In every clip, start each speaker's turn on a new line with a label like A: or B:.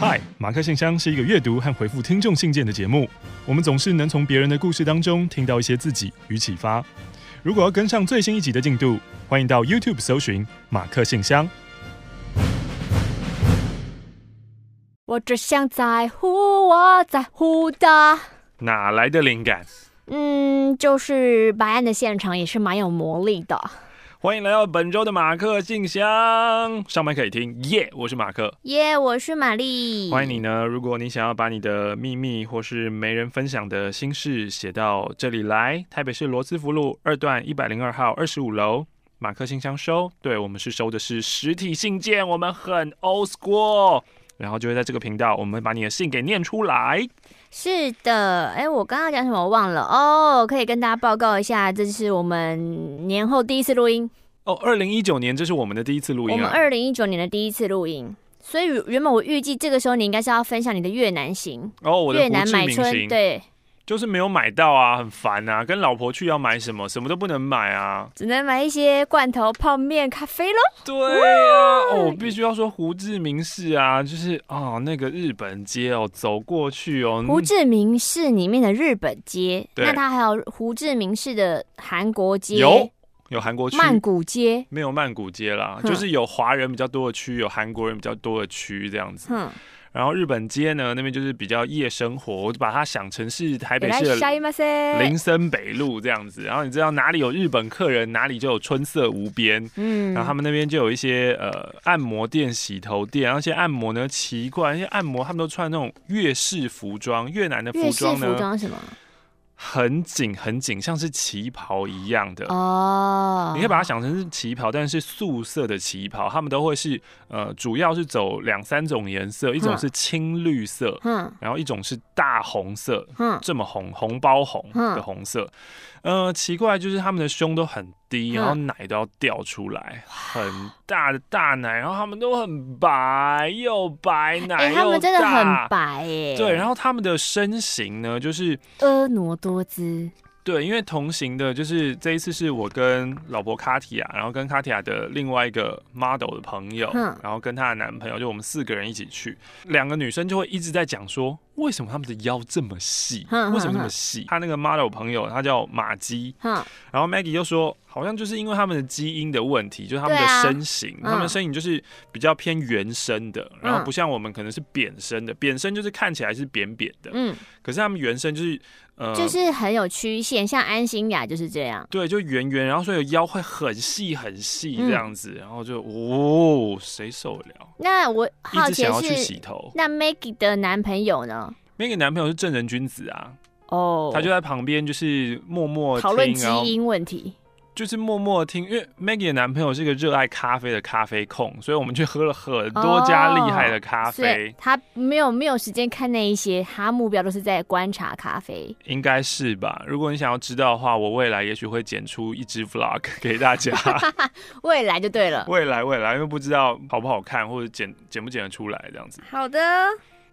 A: 嗨，马克信箱是一个阅读和回复听众信件的节目。我们总是能从别人的故事当中听到一些自己与启发。如果要跟上最新一集的进度，欢迎到 YouTube 搜寻马克信箱。
B: 我只想在乎我在乎的。
A: 哪来的灵感？
B: 嗯，就是白案的现场也是蛮有魔力的。
A: 欢迎来到本周的马克信箱，上麦可以听，耶、yeah！我是马克，
B: 耶！我是玛丽。
A: 欢迎你呢，如果你想要把你的秘密或是没人分享的心事写到这里来，台北市罗斯福路二段一百零二号二十五楼，马克信箱收。对，我们是收的是实体信件，我们很 old school，然后就会在这个频道，我们把你的信给念出来。
B: 是的，哎，我刚刚讲什么我忘了哦，可以跟大家报告一下，这是我们年后第一次录音
A: 哦。二零一九年，这是我们的第一次录音啊。
B: 我们二零一九年的第一次录音，所以原本我预计这个时候你应该是要分享你的越南行
A: 哦，我的
B: 越南买春，对。
A: 就是没有买到啊，很烦啊！跟老婆去要买什么，什么都不能买啊，
B: 只能买一些罐头、泡面、咖啡咯。
A: 对啊，哦，我必须要说胡志明市啊，就是啊，那个日本街哦，走过去哦，
B: 胡志明市里面的日本街，那它还有胡志明市的韩国街，
A: 有有韩国区，
B: 曼谷街。
A: 没有曼谷街啦，就是有华人比较多的区，有韩国人比较多的区这样子。嗯然后日本街呢，那边就是比较夜生活，我就把它想成是台北市的林森北路这样子。然后你知道哪里有日本客人，哪里就有春色无边。嗯，然后他们那边就有一些呃按摩店、洗头店，然后那些按摩呢奇怪，那些按摩他们都穿那种越式服装，越南的服装呢？
B: 越式服装什么？
A: 很紧很紧，像是旗袍一样的哦。Oh. 你可以把它想成是旗袍，但是素色的旗袍，他们都会是呃，主要是走两三种颜色，一种是青绿色，嗯，然后一种是大红色，嗯，这么红，红包红的红色。呃，奇怪，就是他们的胸都很低，然后奶都要掉出来，嗯、很大的大奶，然后他们都很白，又白奶又大，欸、他们真的很
B: 白耶。
A: 对，然后他们的身形呢，就是
B: 婀娜多姿。
A: 对，因为同行的就是这一次是我跟老婆卡提亚，然后跟卡提亚的另外一个 model 的朋友，嗯、然后跟她的男朋友，就我们四个人一起去。两个女生就会一直在讲说，为什么他们的腰这么细？嗯、为什么这么细？她、嗯、那个 model 朋友，她叫马基，嗯、然后 Maggie 就说，好像就是因为他们的基因的问题，就是他们的身形，啊、他们的身形就是比较偏圆身的，然后不像我们可能是扁身的，扁身就是看起来是扁扁的，嗯，可是他们圆身就是。
B: 就是很有曲线，像安心雅就是这样。
A: 对，就圆圆，然后所以腰会很细很细这样子，嗯、然后就哦，谁受得了？
B: 那我好奇
A: 想要去洗头。
B: 那 Maggie 的男朋友呢
A: ？Maggie 男朋友是正人君子啊，哦，他就在旁边，就是默默
B: 讨论基因问题。
A: 就是默默听，因为 Maggie 的男朋友是一个热爱咖啡的咖啡控，所以我们去喝了很多家厉害的咖啡。哦、他
B: 没有没有时间看那一些，他目标都是在观察咖啡。
A: 应该是吧？如果你想要知道的话，我未来也许会剪出一支 Vlog 给大家。
B: 未来就对了。
A: 未来未来，因为不知道好不好看，或者剪剪不剪得出来这样子。
B: 好的。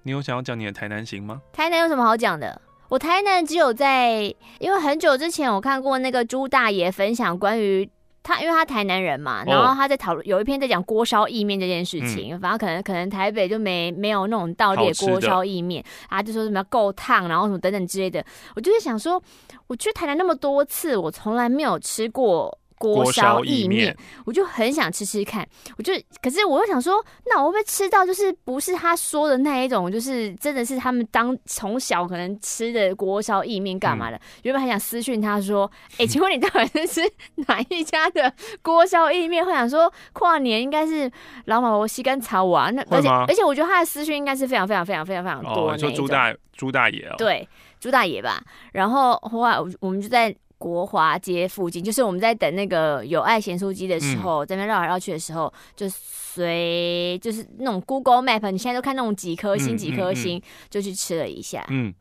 A: 你有想要讲你的台南行吗？
B: 台南有什么好讲的？我台南只有在，因为很久之前我看过那个朱大爷分享关于他，因为他台南人嘛，然后他在讨论有一篇在讲锅烧意面这件事情，嗯、反正可能可能台北就没没有那种道列锅烧意面啊，就说什么要够烫，然后什么等等之类的，我就是想说，我去台南那么多次，我从来没有吃过。锅烧意面，我就很想吃吃看。我就，可是我又想说，那我会不会吃到就是不是他说的那一种，就是真的是他们当从小可能吃的锅烧意面干嘛的？嗯、原本还想私讯他说，哎、欸，请问你到底是吃哪一家的锅烧意面？会想说跨年应该是老马我西干草啊，那而且而且我觉得他的私讯应该是非常非常非常非常非常多。
A: 哦，说朱大朱大爷哦，
B: 对，朱大爷吧。然后后来我们就在。国华街附近，就是我们在等那个有爱咸酥鸡的时候，嗯、在那边绕来绕去的时候，就随就是那种 Google Map，你现在都看那种几颗星几颗星，嗯嗯嗯、就去吃了一下。
A: 嗯，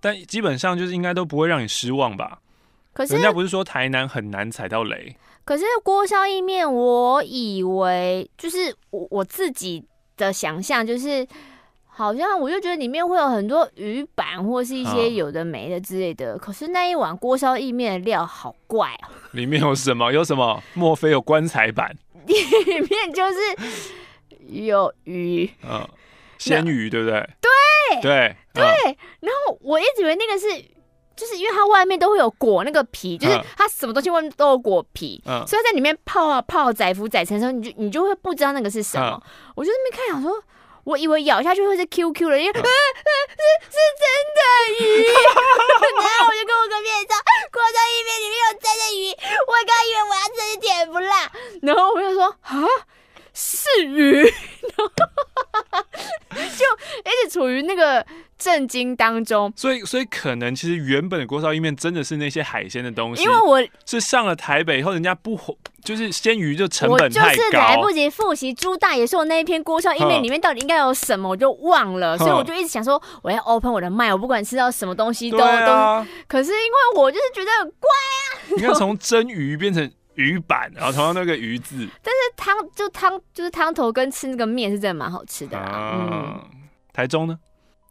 A: 但基本上就是应该都不会让你失望吧？可是人家不是说台南很难踩到雷？
B: 可是锅烧意面，我以为就是我我自己的想象就是。好像我就觉得里面会有很多鱼板或是一些有的没的之类的，哦、可是那一碗锅烧意面的料好怪哦。
A: 里面有什么？有什么？莫非有棺材板？
B: 里面就是有鱼，嗯、
A: 鲜鱼对不对？
B: 对
A: 对
B: 对。然后我一直以为那个是，就是因为它外面都会有裹那个皮，就是它什么东西外面都有裹皮，所以在里面泡啊泡载浮载沉的时候，你就你就会不知道那个是什么。我就在那边看，想说。我以为咬下去会是 QQ 的，因为是是真的鱼，然后我就跟我隔壁人说，锅烧意面里面有真的鱼，我刚以为我要吃甜不辣，然后我就说啊，是鱼，就一直处于那个。震惊当中，
A: 所以所以可能其实原本的锅烧意面真的是那些海鲜的东西，
B: 因为我
A: 是上了台北以后，人家不就是鲜鱼就成本太高，
B: 我就是来不及复习朱大爷说的那一篇锅烧意面里面到底应该有什么，我就忘了，所以我就一直想说我要 open 我的麦，我不管吃到什么东西都、啊、都，可是因为我就是觉得很怪啊，
A: 你看从蒸鱼变成鱼板，然后同样那个鱼字，
B: 但是汤就汤就是汤头跟吃那个面是真的蛮好吃的、啊啊、嗯，
A: 台中呢？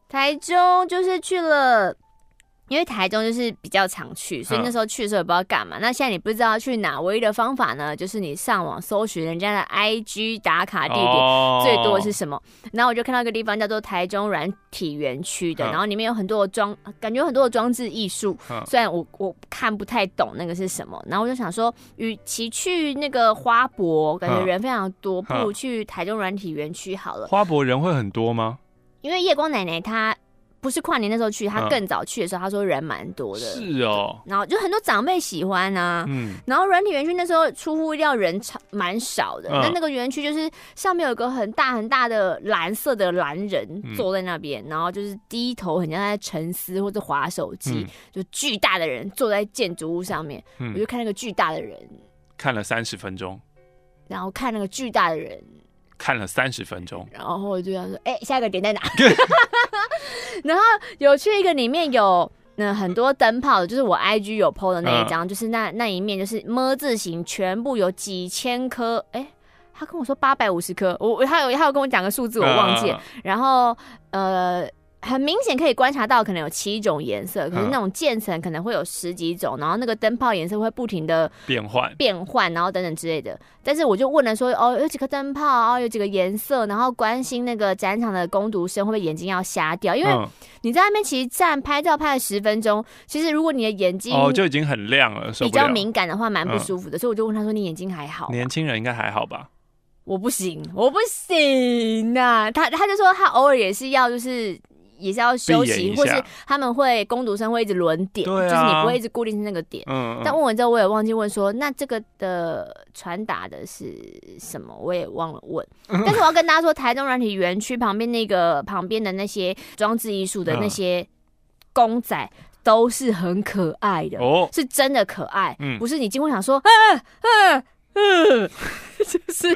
B: 台中就是去了，因为台中就是比较常去，所以那时候去的时候也不知道干嘛。那现在你不知道去哪，唯一的方法呢，就是你上网搜寻人家的 IG 打卡地点最多的是什么。然后我就看到一个地方叫做台中软体园区的，然后里面有很多的装，感觉有很多的装置艺术。虽然我我看不太懂那个是什么，然后我就想说，与其去那个花博，感觉人非常多，不如去台中软体园区好了。
A: 花博人会很多吗？
B: 因为夜光奶奶她不是跨年那时候去，他更早去的时候，他说人蛮多的。
A: 是哦，
B: 然后就很多长辈喜欢啊。嗯。然后软体园区那时候出乎意料人超蛮少的，那、嗯、那个园区就是上面有个很大很大的蓝色的蓝人坐在那边，嗯、然后就是低头，很像在沉思或者划手机，嗯、就巨大的人坐在建筑物上面。嗯。我就看那个巨大的人，
A: 看了三十分钟。
B: 然后看那个巨大的人。
A: 看了三十分钟，
B: 然后我就想说，哎、欸，下一个点在哪？然后有去一个里面有那很多灯泡的，就是我 IG 有 PO 的那一张，嗯、就是那那一面就是么字形，全部有几千颗。哎、欸，他跟我说八百五十颗，我他有他有跟我讲个数字，我忘记然后呃。很明显可以观察到，可能有七种颜色，可是那种渐层可能会有十几种，然后那个灯泡颜色会不停的变换变换，然后等等之类的。但是我就问了说，哦，有几个灯泡，哦，有几个颜色，然后关心那个展场的工读生会不会眼睛要瞎掉，因为你在那边其实站拍照拍了十分钟，其实如果你的眼睛
A: 哦就已经很亮了，
B: 比较敏感的话，蛮不舒服的。所以我就问他说，你眼睛还好？
A: 年轻人应该还好吧？
B: 我不行，我不行呐、啊。他他就说他偶尔也是要就是。也是要休息，或是他们会工读生会一直轮点，啊、就是你不会一直固定那个点。但问完之后，我也忘记问说，那这个的传达的是什么？我也忘了问。嗯、但是我要跟大家说，台中软体园区旁边那个旁边的那些装置艺术的那些公仔，都是很可爱的哦，是真的可爱，嗯、不是你经过想说，啊啊嗯，就是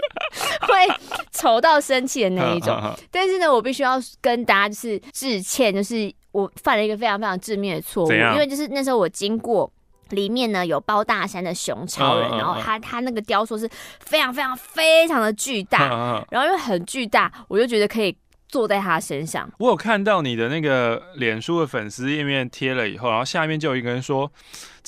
B: 会丑到生气的那一种，但是呢，我必须要跟大家就是致歉，就是我犯了一个非常非常致命的错误，因为就是那时候我经过里面呢，有包大山的熊超人，然后他他那个雕塑是非常非常非常的巨大，然后因为很巨大，我就觉得可以坐在他身上。
A: 我有看到你的那个脸书的粉丝页面贴了以后，然后下面就有一个人说。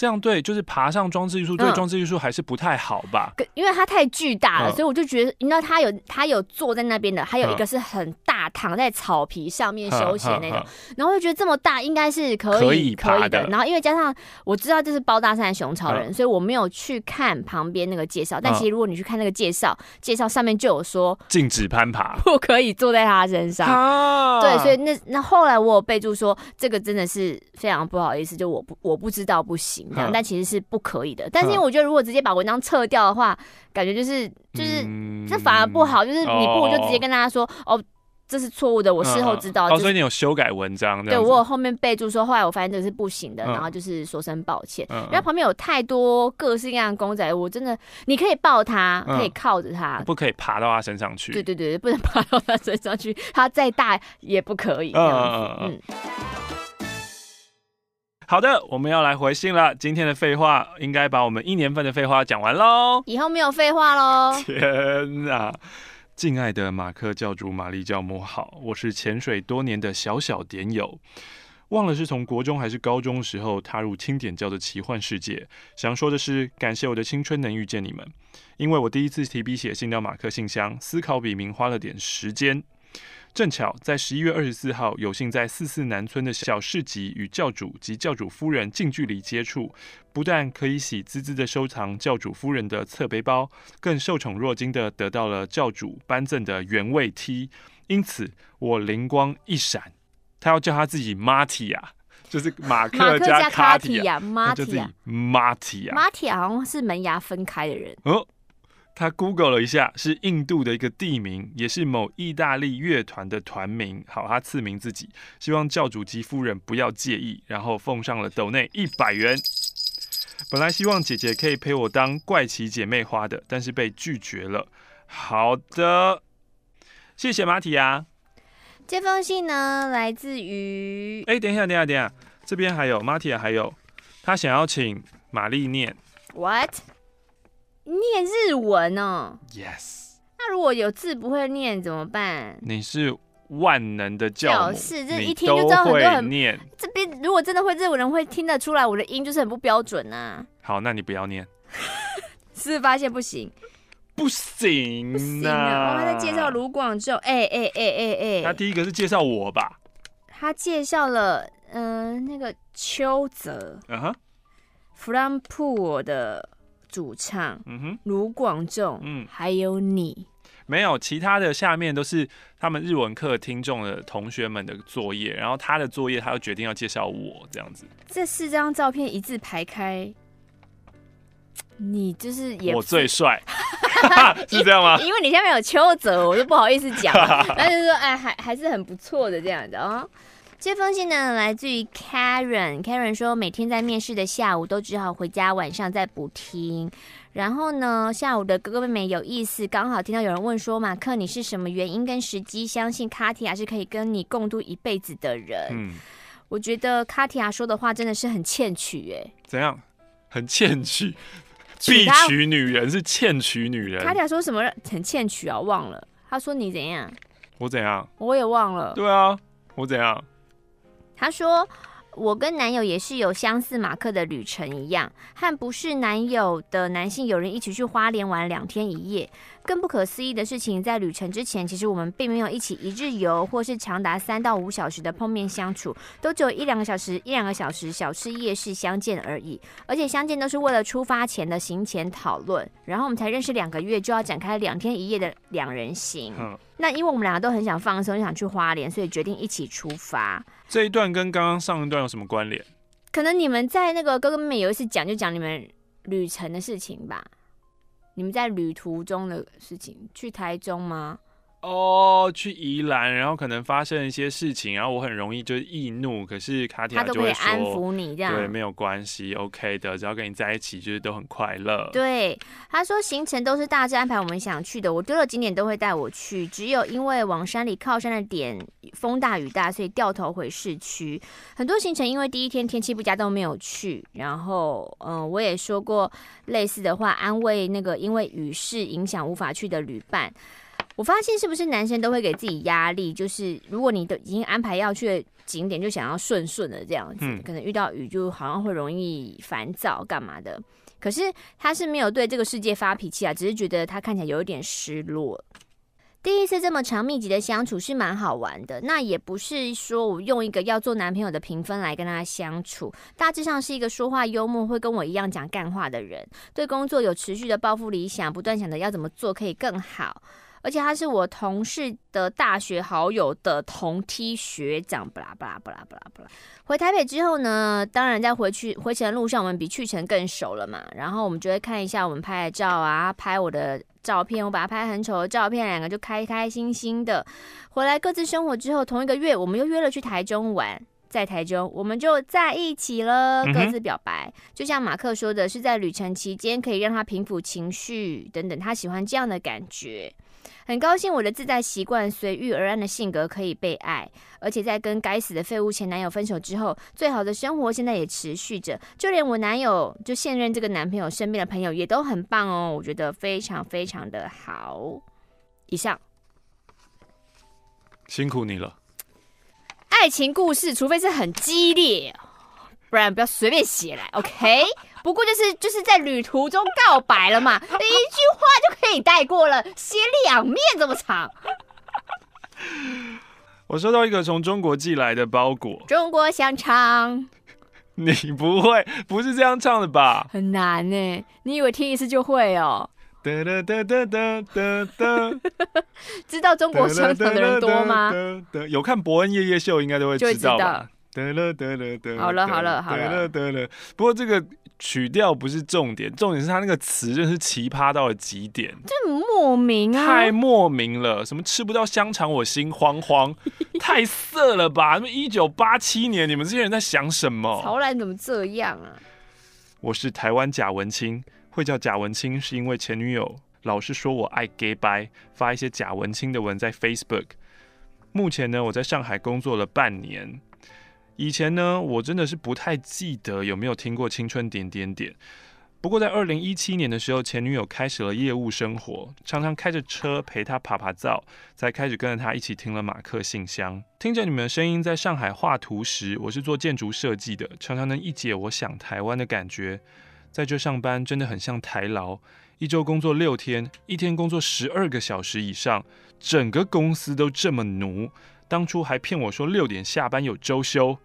A: 这样对，就是爬上装置艺术，对装置艺术还是不太好吧？
B: 嗯、因为它太巨大了，嗯、所以我就觉得，你知道，他有他有坐在那边的，还有一个是很大，躺在草皮上面休息的那种。然后我就觉得这么大，应该是可以可以，的。然后因为加上我知道这是包大山的熊超人，嗯、所以我没有去看旁边那个介绍。但其实如果你去看那个介绍，介绍上面就有说
A: 禁止攀爬，
B: 不可以坐在他身上。啊、对，所以那那后来我有备注说，这个真的是非常不好意思，就我不我不知道不行。但其实是不可以的，但是因为我觉得如果直接把文章撤掉的话，感觉就是就是这反而不好，就是你不如就直接跟大家说哦，这是错误的，我事后知道。
A: 哦所以你有修改文章？
B: 对，我有后面备注说，后来我发现这个是不行的，然后就是说声抱歉。因为旁边有太多各式各样的公仔，我真的你可以抱它，可以靠着它，
A: 不可以爬到它身上去。
B: 对对对，不能爬到它身上去，它再大也不可以。嗯嗯嗯。
A: 好的，我们要来回信了。今天的废话应该把我们一年份的废话讲完喽。
B: 以后没有废话喽。
A: 天哪！敬爱的马克教主、玛丽教母好，我是潜水多年的小小点友，忘了是从国中还是高中时候踏入清点教的奇幻世界。想说的是，感谢我的青春能遇见你们，因为我第一次提笔写信到马克信箱，思考笔名花了点时间。正巧在十一月二十四号，有幸在四四南村的小市集与教主及教主夫人近距离接触，不但可以喜滋滋的收藏教主夫人的侧背包，更受宠若惊的得到了教主颁赠的原味 T。因此，我灵光一闪，他要叫他自己 Marty 啊，就是马克加卡提亚，马蒂亚，Marty 啊
B: ，Marty 好像是门牙分开的人
A: 哦。他 Google 了一下，是印度的一个地名，也是某意大利乐团的团名。好，他赐名自己，希望教主及夫人不要介意，然后奉上了斗内一百元。本来希望姐姐可以陪我当怪奇姐妹花的，但是被拒绝了。好的，谢谢马提亚。
B: 这封信呢，来自于……
A: 哎，等一下，等一下，等一下，这边还有马提亚，还有他想要请玛丽念。
B: What？念日文哦
A: ，Yes。
B: 那如果有字不会念怎么办？
A: 你是万能的教
B: 师，这一听就知道很多很
A: 念。
B: 这边如果真的会日文人会听得出来我的音就是很不标准啊。
A: 好，那你不要念。
B: 是发现不行？
A: 不行，
B: 不行啊！我还在介绍卢广仲，哎哎哎哎哎。
A: 他第一个是介绍我吧？
B: 他介绍了，嗯、呃，那个邱泽，嗯哼，From Pool 的。主唱，嗯哼，卢广仲，嗯，还有你，
A: 没有其他的，下面都是他们日文课听众的同学们的作业，然后他的作业，他又决定要介绍我这样子。
B: 这四张照片一字排开，你就是也
A: 我最帅，是这样吗？
B: 因为你下面有邱泽，我就不好意思讲，但是说，哎，还还是很不错的这样子啊。这封信呢，来自于 Karen。Karen 说，每天在面试的下午都只好回家，晚上再补听。然后呢，下午的哥哥妹妹有意思，刚好听到有人问说：“马克，你是什么原因跟时机相信卡提亚是可以跟你共度一辈子的人？”嗯，我觉得卡提亚说的话真的是很欠取哎。
A: 怎样？很欠取？必娶女人是欠娶女人？
B: 卡提亚说什么很欠娶啊？忘了。他说你怎样？
A: 我怎样？
B: 我也忘了。
A: 对啊，我怎样？
B: 他说：“我跟男友也是有相似马克的旅程一样，和不是男友的男性友人一起去花莲玩两天一夜。更不可思议的事情，在旅程之前，其实我们并没有一起一日游，或是长达三到五小时的碰面相处，都只有一两个小时、一两个小时小吃夜市相见而已。而且相见都是为了出发前的行前讨论，然后我们才认识两个月就要展开两天一夜的两人行。嗯，那因为我们两个都很想放松，想去花莲，所以决定一起出发。”
A: 这一段跟刚刚上一段有什么关联？
B: 可能你们在那个哥哥妹妹有一次讲，就讲你们旅程的事情吧。你们在旅途中的事情，去台中吗？
A: 哦，去宜兰，然后可能发生一些事情，然后我很容易就易怒，可是卡提亚就会说，
B: 安抚你这样，
A: 对，没有关系，OK 的，只要跟你在一起，就是都很快乐。
B: 对，他说行程都是大致安排我们想去的，我丢了景点都会带我去，只有因为往山里靠山的点风大雨大，所以掉头回市区。很多行程因为第一天天气不佳都没有去，然后嗯，我也说过类似的话，安慰那个因为雨势影响无法去的旅伴。我发现是不是男生都会给自己压力？就是如果你都已经安排要去的景点，就想要顺顺的这样子，嗯、可能遇到雨就好像会容易烦躁干嘛的。可是他是没有对这个世界发脾气啊，只是觉得他看起来有一点失落。第一次这么长密集的相处是蛮好玩的，那也不是说我用一个要做男朋友的评分来跟他相处，大致上是一个说话幽默，会跟我一样讲干话的人，对工作有持续的抱负理想，不断想着要怎么做可以更好。而且他是我同事的大学好友的同梯学长，巴拉巴拉巴拉巴拉巴拉。回台北之后呢，当然在回去回程的路上，我们比去程更熟了嘛。然后我们就会看一下我们拍的照啊，拍我的照片，我把他拍很丑的照片，两个就开开心心的回来各自生活之后，同一个月我们又约了去台中玩，在台中我们就在一起了，各自表白。嗯、就像马克说的，是在旅程期间可以让他平复情绪等等，他喜欢这样的感觉。很高兴我的自在习惯、随遇而安的性格可以被爱，而且在跟该死的废物前男友分手之后，最好的生活现在也持续着。就连我男友，就现任这个男朋友身边的朋友也都很棒哦，我觉得非常非常的好。以上，
A: 辛苦你了。
B: 爱情故事，除非是很激烈，不然不要随便写来，OK？不过就是就是在旅途中告白了嘛，一句话就可以带过了，写两面这么长。
A: 我收到一个从中国寄来的包裹，
B: 中国香肠。
A: 你不会，不是这样唱的吧？
B: 很难呢，你以为听一次就会哦？哒哒哒哒哒哒哒，知道中国香肠的人多吗？
A: 有看伯恩夜夜秀，应该都会知道吧？
B: 得了得了得了，好了好了好了
A: 得了。不过这个曲调不是重点，重点是他那个词真是奇葩到了极点，
B: 这莫名啊，
A: 太莫名了。什么吃不到香肠我心慌慌，太色了吧？那么一九八七年，你们这些人在想什么？
B: 曹兰怎么这样啊？
A: 我是台湾贾文清，会叫贾文清是因为前女友老是说我爱 gay 掰，发一些贾文清的文在 Facebook。目前呢，我在上海工作了半年。以前呢，我真的是不太记得有没有听过青春点点点。不过在二零一七年的时候，前女友开始了业务生活，常常开着车陪她爬爬灶，才开始跟着她一起听了马克信箱。听着你们的声音，在上海画图时，我是做建筑设计的，常常能一解我想台湾的感觉。在这上班真的很像台劳，一周工作六天，一天工作十二个小时以上，整个公司都这么奴。当初还骗我说六点下班有周休。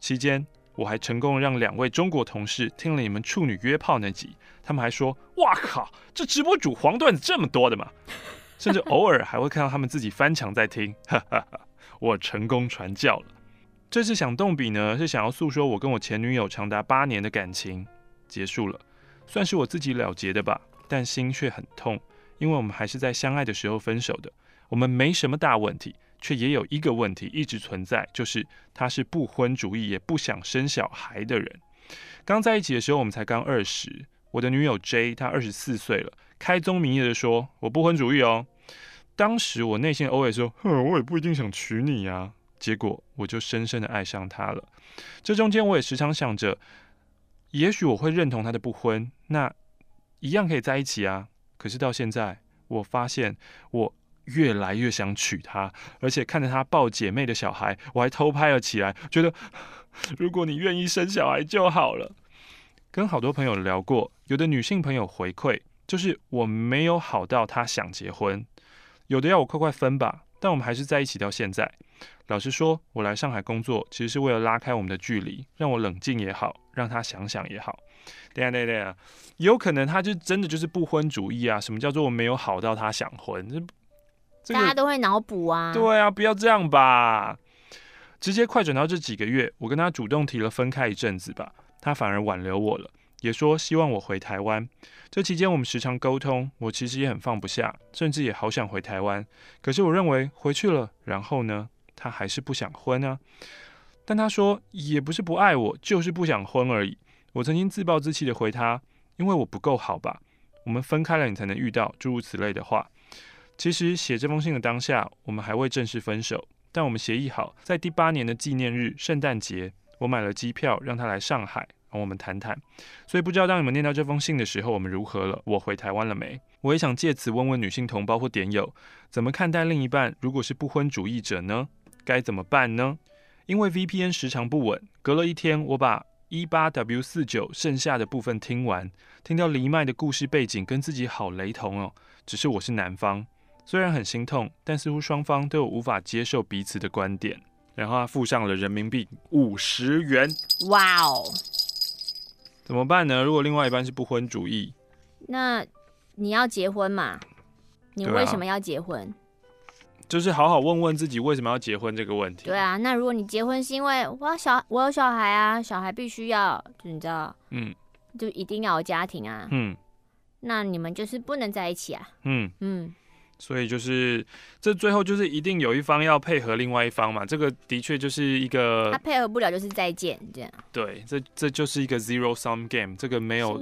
A: 期间，我还成功让两位中国同事听了你们处女约炮那集，他们还说：“哇靠，这直播主黄段子这么多的嘛！”甚至偶尔还会看到他们自己翻墙在听，哈哈哈！我成功传教了。这次想动笔呢，是想要诉说我跟我前女友长达八年的感情结束了，算是我自己了结的吧，但心却很痛，因为我们还是在相爱的时候分手的，我们没什么大问题。却也有一个问题一直存在，就是他是不婚主义，也不想生小孩的人。刚在一起的时候，我们才刚二十。我的女友 J，她二十四岁了，开宗明义的说我不婚主义哦。当时我内心偶尔说，哼，我也不一定想娶你呀。结果我就深深的爱上他了。这中间我也时常想着，也许我会认同他的不婚，那一样可以在一起啊。可是到现在，我发现我。越来越想娶她，而且看着她抱姐妹的小孩，我还偷拍了起来，觉得 如果你愿意生小孩就好了。跟好多朋友聊过，有的女性朋友回馈就是我没有好到她想结婚，有的要我快快分吧，但我们还是在一起到现在。老实说，我来上海工作其实是为了拉开我们的距离，让我冷静也好，让她想想也好。对呀对呀对呀，有可能她就真的就是不婚主义啊？什么叫做我没有好到她想婚？
B: 这个、大家都会脑补啊，
A: 对啊，不要这样吧。直接快转到这几个月，我跟他主动提了分开一阵子吧，他反而挽留我了，也说希望我回台湾。这期间我们时常沟通，我其实也很放不下，甚至也好想回台湾。可是我认为回去了，然后呢，他还是不想婚啊。但他说也不是不爱我，就是不想婚而已。我曾经自暴自弃的回他，因为我不够好吧？我们分开了，你才能遇到诸如此类的话。其实写这封信的当下，我们还未正式分手，但我们协议好，在第八年的纪念日，圣诞节，我买了机票让他来上海，让我们谈谈。所以不知道当你们念到这封信的时候，我们如何了？我回台湾了没？我也想借此问问女性同胞或点友，怎么看待另一半？如果是不婚主义者呢？该怎么办呢？因为 VPN 时长不稳，隔了一天，我把一八 W 四九剩下的部分听完，听到黎麦的故事背景跟自己好雷同哦，只是我是男方。虽然很心痛，但似乎双方都有无法接受彼此的观点。然后他付上了人民币五十元。
B: 哇哦！
A: 怎么办呢？如果另外一半是不婚主义，
B: 那你要结婚嘛？你为什么要结婚？啊，
A: 就是好好问问自己为什么要结婚这个问题。
B: 对啊，那如果你结婚是因为我要小我有小孩啊，小孩必须要，就你知道，嗯，就一定要有家庭啊，嗯，那你们就是不能在一起啊，嗯嗯。
A: 所以就是，这最后就是一定有一方要配合另外一方嘛，这个的确就是一个，
B: 他配合不了就是再见这样。
A: 对，这这就是一个 zero sum game，这个没有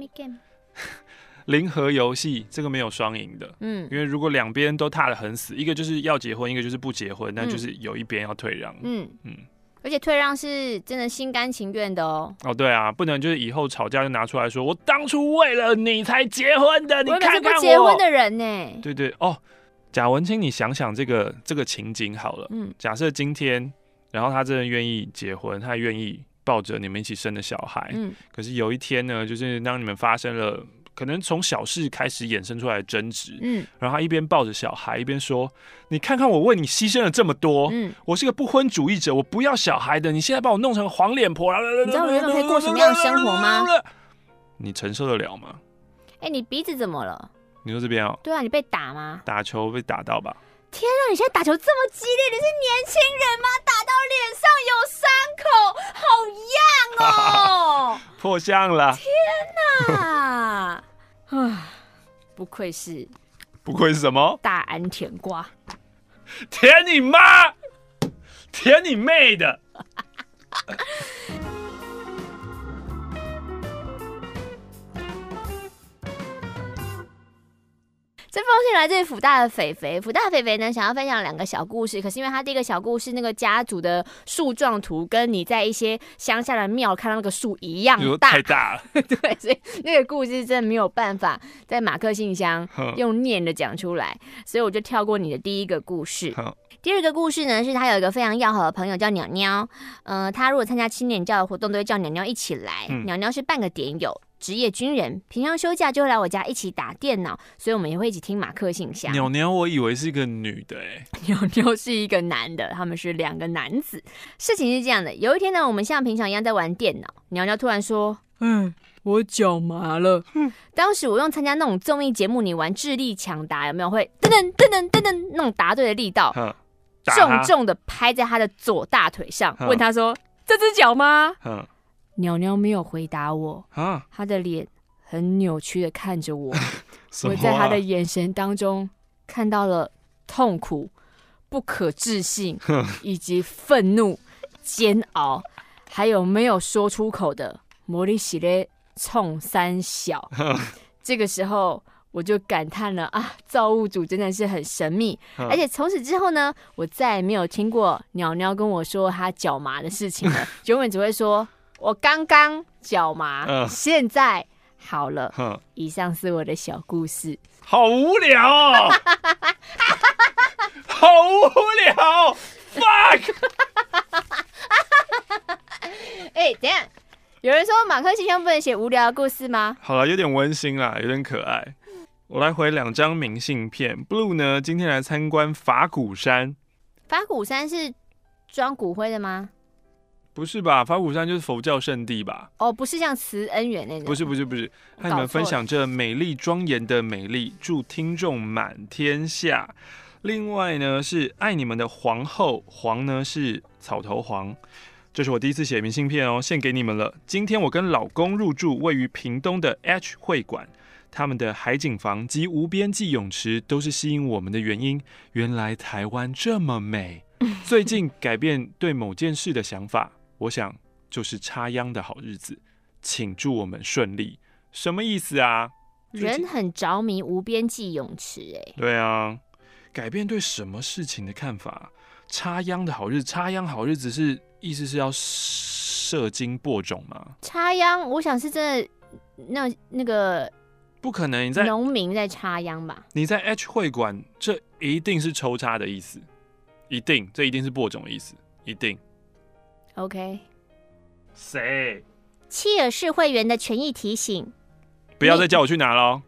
A: 零和游戏，这个没有双赢的。嗯，因为如果两边都踏得很死，一个就是要结婚，一个就是不结婚，那就是有一边要退让。嗯嗯，
B: 而且退让是真的心甘情愿的哦。
A: 哦，对啊，不能就是以后吵架就拿出来说，我当初为了你才结婚的，你看看我。
B: 不结婚的人呢？
A: 对对哦。贾文清，你想想这个这个情景好了。嗯，假设今天，然后他真的愿意结婚，他愿意抱着你们一起生的小孩。嗯，可是有一天呢，就是当你们发生了可能从小事开始衍生出来的争执。
B: 嗯，
A: 然后他一边抱着小孩，一边说：“你看看我为你牺牲了这么多，嗯，我是个不婚主义者，我不要小孩的，你现在把我弄成黄脸婆，
B: 你知道人们可以过什么样的生活吗？
A: 你承受得了吗？
B: 哎，你鼻子怎么了？
A: 你说这边哦？
B: 对啊，你被打吗？
A: 打球被打到吧？
B: 天啊，你现在打球这么激烈，你是年轻人吗？打到脸上有伤口，好样哦，
A: 破相了！
B: 天哪，啊，不愧是，
A: 不愧是什么？
B: 大安甜瓜，
A: 甜你妈，甜你妹的！
B: 这封信来自于辅大的肥肥，辅大的肥肥呢，想要分享两个小故事，可是因为他第一个小故事那个家族的树状图跟你在一些乡下的庙看到那个树一样大，
A: 太大了，
B: 对，所以那个故事真的没有办法在马克信箱用念的讲出来，所以我就跳过你的第一个故事。第二个故事呢，是他有一个非常要好的朋友叫鸟鸟，呃，他如果参加青年教的活动，都会叫鸟鸟一起来。嗯、鸟鸟是半个点友，职业军人，平常休假就会来我家一起打电脑，所以我们也会一起听马克信箱。
A: 鸟鸟，我以为是一个女的，哎，
B: 鸟鸟是一个男的，他们是两个男子。事情是这样的，有一天呢，我们像平常一样在玩电脑，鸟鸟突然说：“嗯，我脚麻了。”嗯，当时我用参加那种综艺节目，你玩智力抢答有没有会噔噔噔噔噔噔那种答对的力道？重重的拍在他的左大腿上，问他说：“这只脚吗？”鸟鸟没有回答我，他的脸很扭曲的看着我，我在他的眼神当中看到了痛苦、不可置信 以及愤怒、煎熬，还有没有说出口的“魔力系列冲三小”。这个时候。我就感叹了啊，造物主真的是很神秘，嗯、而且从此之后呢，我再也没有听过鸟鸟跟我说他脚麻的事情了，永远只会说我刚刚脚麻，嗯、现在好了。嗯、以上是我的小故事，
A: 好无聊哦，好无聊，fuck，
B: 哎，等下，有人说马克信箱不能写无聊的故事吗？
A: 好了，有点温馨啦，有点可爱。我来回两张明信片。Blue 呢，今天来参观法鼓山。
B: 法鼓山是装骨灰的吗？
A: 不是吧？法鼓山就是佛教圣地吧？
B: 哦，不是像慈恩园那种。
A: 不是不是不是，和你们分享这美丽庄严的美丽，祝听众满天下。另外呢，是爱你们的皇后，黄呢是草头黄。这是我第一次写明信片哦，献给你们了。今天我跟老公入住位于屏东的 H 会馆。他们的海景房及无边际泳池都是吸引我们的原因。原来台湾这么美。最近改变对某件事的想法，我想就是插秧的好日子，请祝我们顺利。什么意思啊？
B: 人很着迷无边际泳池，哎，
A: 对啊，改变对什么事情的看法？插秧的好日子，插秧好日子是意思是要射精播种吗？
B: 插秧，我想是真的，那那个。
A: 不可能，你在
B: 农民在插秧吧？
A: 你在 H 会馆，这一定是抽插的意思，一定，这一定是播种的意思，一定。
B: OK。
A: 谁？
B: 契尔氏会员的权益提醒，
A: 不要再叫我去拿了。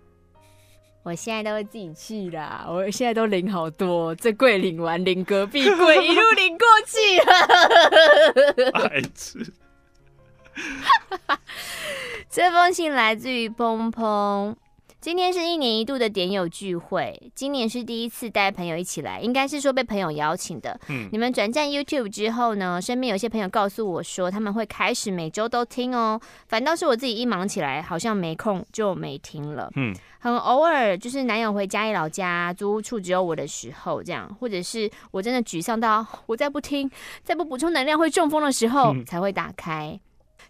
B: 我现在都会自己去啦，我现在都领好多，这柜领完领隔壁柜，一路领过去了。
A: 孩子。
B: 这封信来自于砰砰。今天是一年一度的点友聚会，今年是第一次带朋友一起来，应该是说被朋友邀请的。嗯，你们转战 YouTube 之后呢，身边有些朋友告诉我说，他们会开始每周都听哦。反倒是我自己一忙起来，好像没空就没听了。嗯，很偶尔就是男友回嘉义老家租屋处只有我的时候，这样，或者是我真的沮丧到我再不听、再不补充能量会中风的时候，才会打开。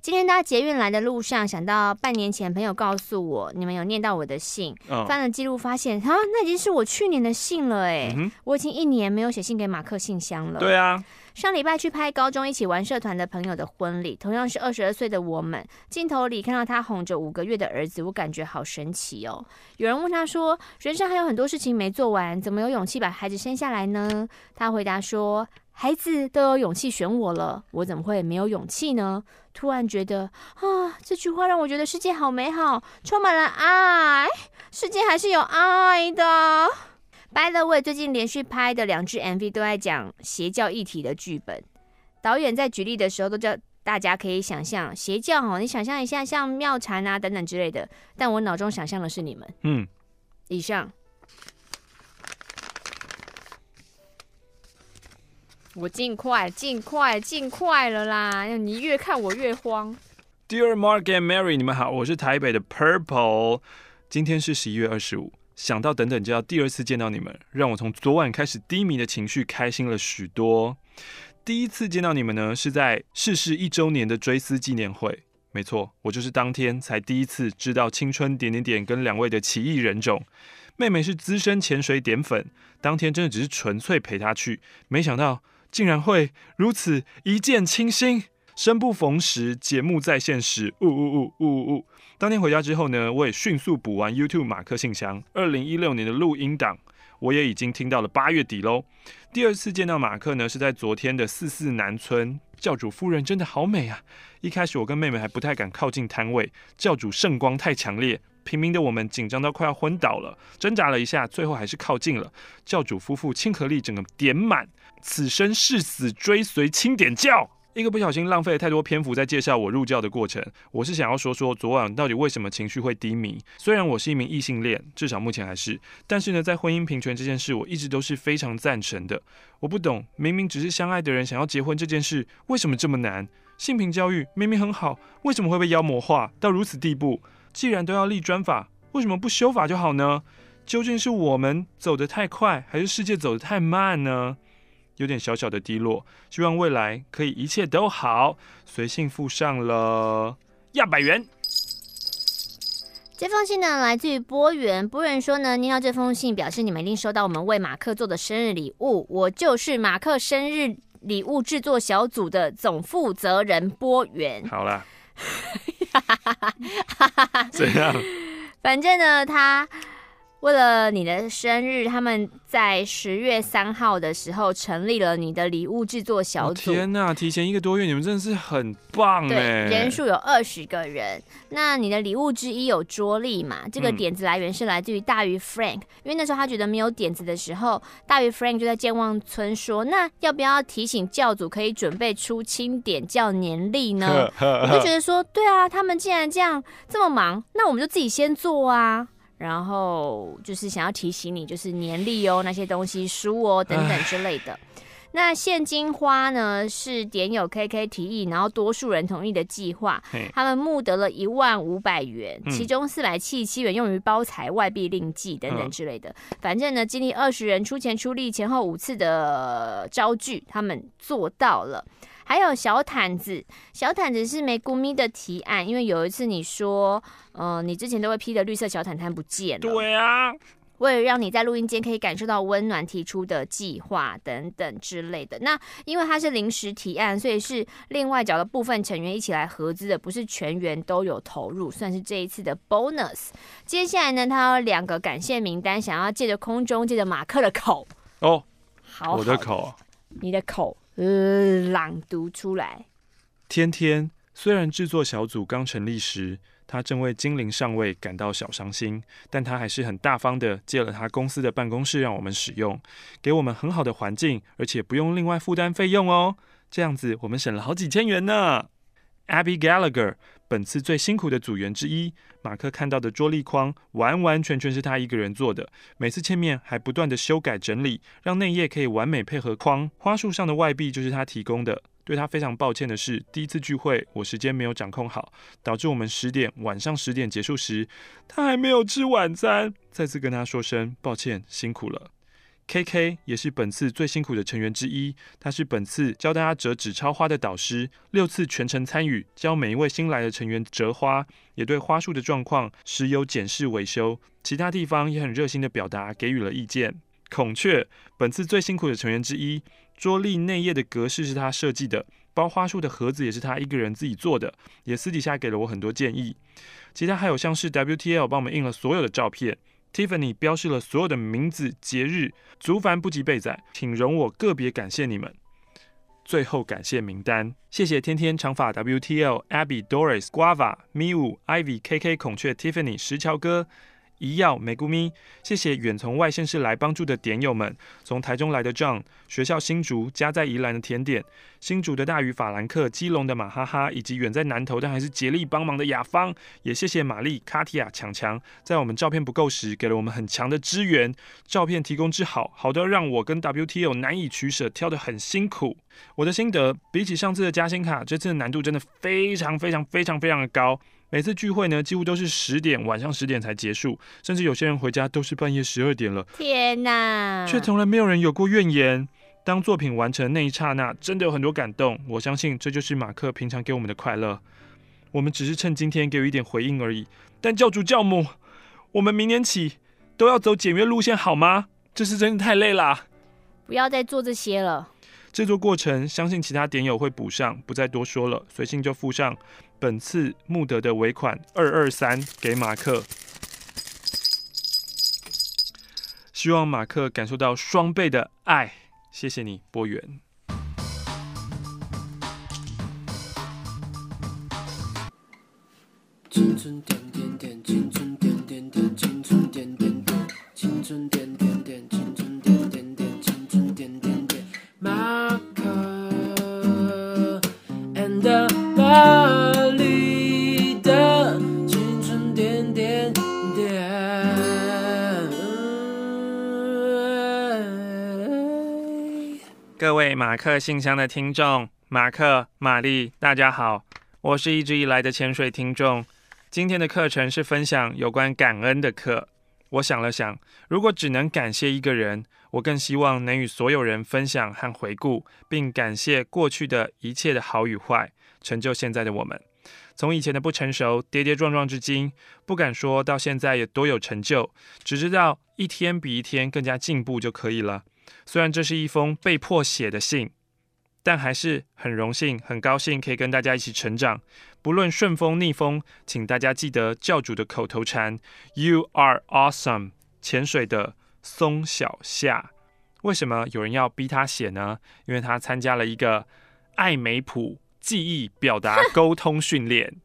B: 今天搭捷运来的路上，想到半年前朋友告诉我，你们有念到我的信，哦、翻了记录发现，啊，那已经是我去年的信了，哎、嗯，我已经一年没有写信给马克信箱了。
A: 对啊，
B: 上礼拜去拍高中一起玩社团的朋友的婚礼，同样是二十二岁的我们，镜头里看到他哄着五个月的儿子，我感觉好神奇哦。有人问他说，人生还有很多事情没做完，怎么有勇气把孩子生下来呢？他回答说。孩子都有勇气选我了，我怎么会没有勇气呢？突然觉得啊，这句话让我觉得世界好美好，充满了爱，世界还是有爱的。By the way，最近连续拍的两支 MV 都在讲邪教议题的剧本，导演在举例的时候都叫大家可以想象邪教哈，你想象一下像妙禅啊等等之类的，但我脑中想象的是你们，嗯，以上。我尽快，尽快，尽快了啦！你越看我越慌。
A: Dear Mark and Mary，你们好，我是台北的 Purple。今天是十一月二十五，想到等等就要第二次见到你们，让我从昨晚开始低迷的情绪开心了许多。第一次见到你们呢，是在逝世一周年的追思纪念会。没错，我就是当天才第一次知道青春点点点跟两位的奇异人种。妹妹是资深潜水点粉，当天真的只是纯粹陪她去，没想到。竟然会如此一见倾心，生不逢时，节目再现时，呜呜呜呜呜呜！当天回家之后呢，我也迅速补完 YouTube 马克信箱，二零一六年的录音档，我也已经听到了八月底喽。第二次见到马克呢，是在昨天的四四南村，教主夫人真的好美啊！一开始我跟妹妹还不太敢靠近摊位，教主圣光太强烈。平民的我们紧张到快要昏倒了，挣扎了一下，最后还是靠近了。教主夫妇亲和力整个点满，此生誓死追随清点教。一个不小心浪费了太多篇幅在介绍我入教的过程。我是想要说说昨晚到底为什么情绪会低迷。虽然我是一名异性恋，至少目前还是，但是呢，在婚姻平权这件事，我一直都是非常赞成的。我不懂，明明只是相爱的人想要结婚这件事，为什么这么难？性平教育明明很好，为什么会被妖魔化到如此地步？既然都要立专法，为什么不修法就好呢？究竟是我们走得太快，还是世界走得太慢呢？有点小小的低落，希望未来可以一切都好。随信附上了亚百元。
B: 这封信呢，来自于波源。波源说呢，念到这封信，表示你们一定收到我们为马克做的生日礼物。我就是马克生日礼物制作小组的总负责人波源。
A: 好了。怎样？
B: 反正呢，他为了你的生日，他们在十月三号的时候成立了你的礼物制作小组。
A: 天哪，提前一个多月，你们真的是很棒哎！
B: 人数有二十个人。那你的礼物之一有桌历嘛？这个点子来源是来自于大鱼 Frank，嗯，因为那时候他觉得没有点子的时候，大鱼 Frank 就在健忘村说：“那要不要提醒教主可以准备出清点教年历呢？” 我就觉得说：“对啊，他们既然这样这么忙，那我们就自己先做啊。”然后就是想要提醒你，就是年历哦，那些东西书哦等等之类的。那现金花呢是点友 KK 提议，然后多数人同意的计划。他们募得了一万五百元，其中四百七十七元用于包材、外币另计等等之类的。反正呢，经历二十人出钱出力，前后五次的招聚，他们做到了。还有小毯子，小毯子是梅姑咪的提案，因为有一次你说，呃，你之前都会披的绿色小毯毯不见了。
A: 对啊，
B: 为了让你在录音间可以感受到温暖，提出的计划等等之类的。那因为它是临时提案，所以是另外找了部分成员一起来合资的，不是全员都有投入，算是这一次的 bonus。接下来呢，他有两个感谢名单，想要借着空中，借着马克的口
A: 哦，好，我的口，
B: 你的口。呃，朗读出来。
A: 天天虽然制作小组刚成立时，他正为精灵上位感到小伤心，但他还是很大方的借了他公司的办公室让我们使用，给我们很好的环境，而且不用另外负担费用哦。这样子我们省了好几千元呢。Abby Gallagher。本次最辛苦的组员之一，马克看到的桌立框完完全全是他一个人做的。每次见面还不断的修改整理，让内页可以完美配合框。花束上的外壁就是他提供的。对他非常抱歉的是，第一次聚会我时间没有掌控好，导致我们十点晚上十点结束时，他还没有吃晚餐。再次跟他说声抱歉，辛苦了。K K 也是本次最辛苦的成员之一，他是本次教大家折纸钞花的导师，六次全程参与，教每一位新来的成员折花，也对花束的状况时有检视维修，其他地方也很热心的表达，给予了意见。孔雀本次最辛苦的成员之一，桌立内页的格式是他设计的，包花束的盒子也是他一个人自己做的，也私底下给了我很多建议。其他还有像是 W T L 帮我们印了所有的照片。Tiffany 标示了所有的名字、节日，足凡不及备载，请容我个别感谢你们。最后感谢名单。谢谢天天长发 WTL Abby Doris Guava Miu Ivy KK 孔雀 Tiffany 石桥哥。医药美姑咪，谢谢远从外县市来帮助的点友们，从台中来的 John，学校新竹，家在宜兰的甜点，新竹的大鱼法兰克，基隆的马哈哈，以及远在南投但还是竭力帮忙的雅芳，也谢谢玛丽、卡提亚、强强，在我们照片不够时，给了我们很强的支援，照片提供之好，好的让我跟 WTO 难以取舍，挑得很辛苦。我的心得，比起上次的加薪卡，这次的难度真的非常非常非常非常的高。每次聚会呢，几乎都是十点，晚上十点才结束，甚至有些人回家都是半夜十二点了。
B: 天哪！
A: 却从来没有人有过怨言。当作品完成那一刹那，真的有很多感动。我相信这就是马克平常给我们的快乐。我们只是趁今天给予一点回应而已。但教主教母，我们明年起都要走简约路线好吗？这是真的太累啦！
B: 不要再做这些了。
A: 制作过程，相信其他点友会补上，不再多说了。随信就附上本次募得的尾款二二三给马克，希望马克感受到双倍的爱。谢谢你，波元。青春点点点，青春点点点，青春点点点，青春点点点，青春点点点，青春点点点，马克 and 玛各位马克信箱的听众，马克、玛丽，大家好，我是一直以来的潜水听众。今天的课程是分享有关感恩的课。我想了想，如果只能感谢一个人，我更希望能与所有人分享和回顾，并感谢过去的一切的好与坏，成就现在的我们。从以前的不成熟、跌跌撞撞至今，不敢说到现在有多有成就，只知道一天比一天更加进步就可以了。虽然这是一封被迫写的信。但还是很荣幸、很高兴可以跟大家一起成长。不论顺风逆风，请大家记得教主的口头禅：“You are awesome。”潜水的松小夏，为什么有人要逼他写呢？因为他参加了一个艾美普记忆表达沟通训练。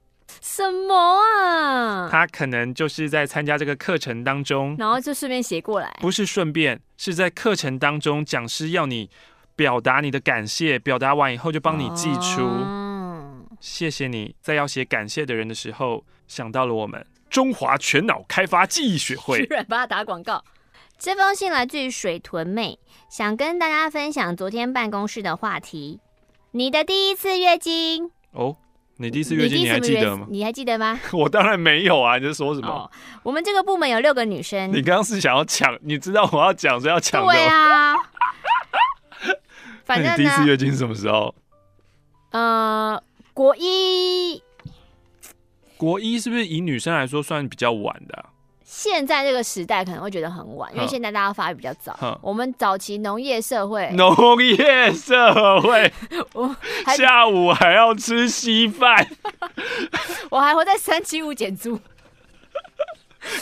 B: 什么啊？
A: 他可能就是在参加这个课程当中，
B: 然后就顺便写过来。
A: 不是顺便，是在课程当中，讲师要你。表达你的感谢，表达完以后就帮你寄出。哦、谢谢你在要写感谢的人的时候想到了我们中华全脑开发记忆学会。居
B: 然帮他打广告。这封信来自于水豚妹，想跟大家分享昨天办公室的话题：你的第一次月经。
A: 哦，你第一次月经你，还记得吗？
B: 你还记得吗？
A: 我当然没有啊！你在说什么？
B: 哦、我们这个部门有六个女生。
A: 你刚刚是想要抢？你知道我要讲是要抢的。
B: 对啊。反正
A: 你第一次月经是什么时候？
B: 呃，国一。
A: 国一是不是以女生来说算比较晚的啊？
B: 现在这个时代可能会觉得很晚，因为现在大家发育比较早。我们早期农业社会，
A: 农业社会，我 下午还要吃稀饭。
B: 我还活在三七五减租。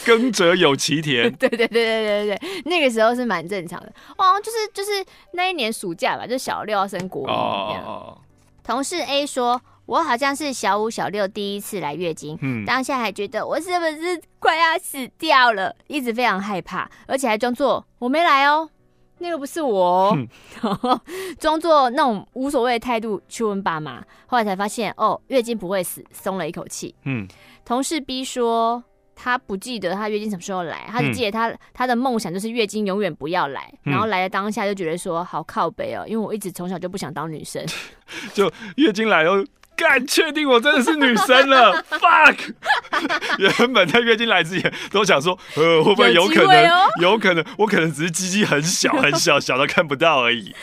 A: 耕者有其田，
B: 对对对对对对，那个时候是蛮正常的哦，就是就是那一年暑假吧，就小六要升国一。哦，同事 A 说，我好像是小五小六第一次来月经，嗯，当下还觉得我是不是快要死掉了，一直非常害怕，而且还装作我没来哦，那个不是我，嗯、装作那种无所谓的态度去问爸妈，后来才发现哦，月经不会死，松了一口气。嗯，同事 B 说。他不记得他月经什么时候来，他只记得他、嗯、他的梦想就是月经永远不要来，然后来的当下就觉得说好靠北哦，因为我一直从小就不想当女生，
A: 就月经来了，干，确定我真的是女生了，fuck，原本在月经来之前都想说，呃，会不会有可能，有，哦、有可能我可能只是鸡鸡很小很小，小到看不到而已。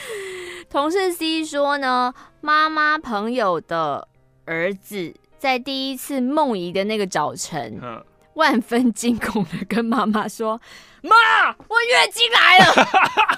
B: 同事 C 说呢，妈妈朋友的儿子在第一次梦遗的那个早晨。嗯万分惊恐的跟妈妈说：“妈，我月经来了。”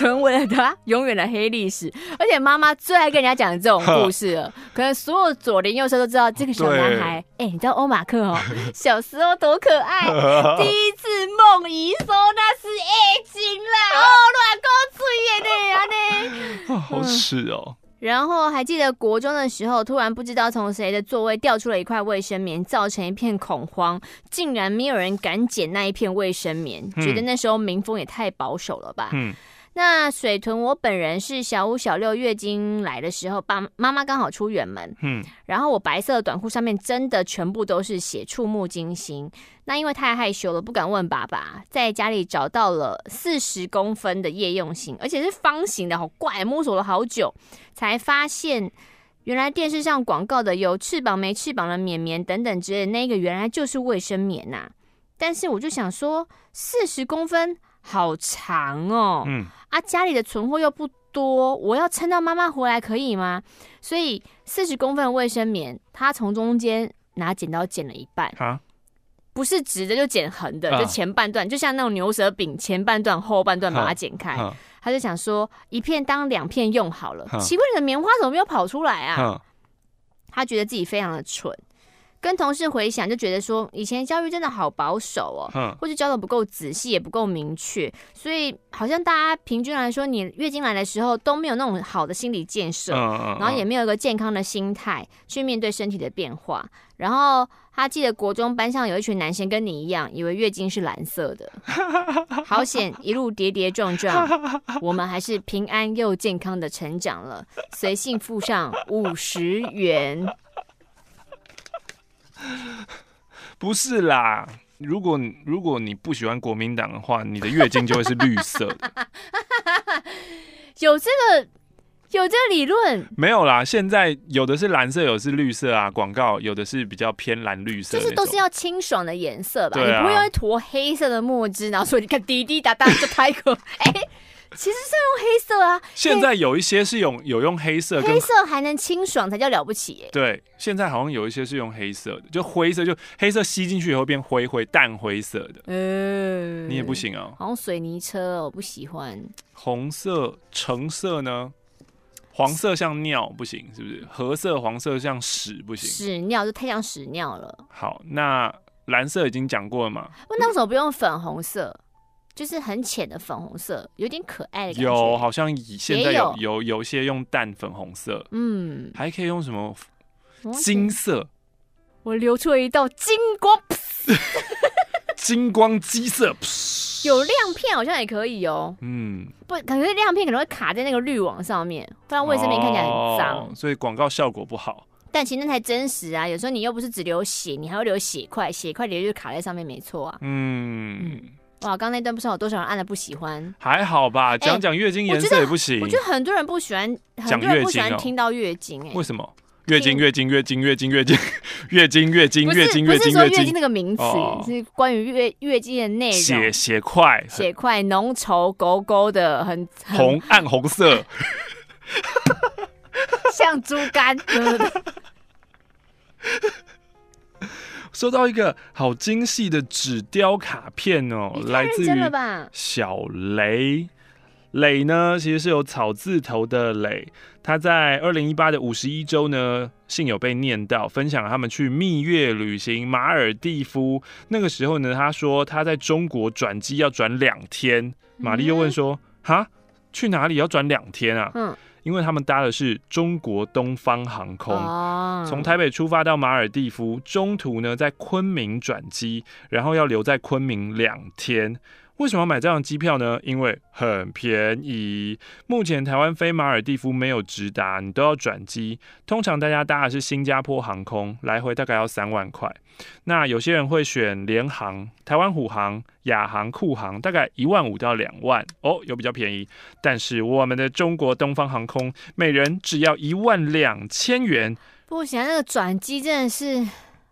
B: 成为了他永远的黑历史。而且妈妈最爱跟人家讲这种故事了，可能所有左邻右舍都知道这个小男孩。哎、欸，你知道欧马克哦，小时候多可爱，第一次梦遗说那是爱情啦，哦，乱讲嘴的啊呢，
A: 好耻哦。
B: 然后还记得国中的时候，突然不知道从谁的座位掉出了一块卫生棉，造成一片恐慌，竟然没有人敢捡那一片卫生棉，嗯、觉得那时候民风也太保守了吧。嗯那水豚，我本人是小五、小六月经来的时候，爸妈妈刚好出远门，嗯，然后我白色的短裤上面真的全部都是血，触目惊心。那因为太害羞了，不敢问爸爸，在家里找到了四十公分的夜用型，而且是方形的，好怪，摸索了好久，才发现原来电视上广告的有翅膀没翅膀的绵绵等等之类的，那个原来就是卫生棉呐、啊。但是我就想说，四十公分。好长哦，嗯啊，家里的存货又不多，我要撑到妈妈回来可以吗？所以四十公分的卫生棉，他从中间拿剪刀剪了一半，啊，不是直的就剪横的，就前半段，就像那种牛舌饼，前半段后半段把它剪开，他就想说一片当两片用好了。奇怪，你的棉花怎么没有跑出来啊？他觉得自己非常的蠢。跟同事回想，就觉得说以前教育真的好保守哦，嗯、或是教的不够仔细，也不够明确，所以好像大家平均来说，你月经来的时候都没有那种好的心理建设，嗯、然后也没有一个健康的心态去面对身体的变化。然后他记得国中班上有一群男生跟你一样，以为月经是蓝色的，好险一路跌跌撞撞，我们还是平安又健康的成长了，随信附上五十元。
A: 不是啦，如果如果你不喜欢国民党的话，你的月经就会是绿色的。
B: 有这个有这个理论？
A: 没有啦，现在有的是蓝色，有的是绿色啊。广告有的是比较偏蓝绿色，
B: 就是都是要清爽的颜色吧？啊、你不会用一坨黑色的墨汁，然后说你看滴滴答答就太可 哎。其实是用黑色啊，
A: 现在有一些是用有用黑色，
B: 黑色还能清爽才叫了不起耶。
A: 对，现在好像有一些是用黑色的，就灰色，就黑色吸进去以后变灰灰淡灰色的。嗯，你也不行哦。
B: 好像水泥车，我不喜欢。
A: 红色、橙色呢？黄色像尿不行，是不是？褐色、黄色像屎不行。
B: 屎尿就太像屎尿了。
A: 好，那蓝色已经讲过了嘛？
B: 那为什么不用粉红色？就是很浅的粉红色，有点可爱的感觉。
A: 有，好像以现在有有有些用淡粉红色，嗯，还可以用什么金色？
B: 我流出了一道金光，
A: 金光鸡色。
B: 有亮片好像也可以哦。嗯，不，可是亮片可能会卡在那个滤网上面，不然卫生棉看起来很脏，哦，
A: 所以广告效果不好。
B: 但其实那才真实啊！有时候你又不是只流血，你还会流血块，血块流就卡在上面，没错啊。嗯。嗯哇，刚那段不知道有多少人按了不喜欢，
A: 还好吧？讲讲月经颜色也不行。
B: 我觉得很多人不喜欢，很多人不喜欢听到月经。哎，
A: 为什么？月经，月经，月经，月经，月经，月经，月经，月经，月经，
B: 不是说月经那个名词，是关于月月经的内容。
A: 血血块，
B: 血块浓稠勾勾的，很
A: 红，暗红色，
B: 像猪肝。
A: 收到一个好精细的纸雕卡片哦，来自于小雷。磊呢，其实是有草字头的磊。他在二零一八的五十一周呢，信有被念到，分享他们去蜜月旅行马尔蒂夫。那个时候呢，他说他在中国转机要转两天。玛丽又问说：“哈，去哪里要转两天啊？”嗯。因为他们搭的是中国东方航空，从台北出发到马尔地夫，中途呢在昆明转机，然后要留在昆明两天。为什么买这样机票呢？因为很便宜。目前台湾飞马尔地夫没有直达，你都要转机。通常大家搭的是新加坡航空，来回大概要三万块。那有些人会选联航、台湾虎航、亚航、酷航，大概一万五到两万哦，有比较便宜。但是我们的中国东方航空，每人只要一万两千元。
B: 不行，那个转机真的是。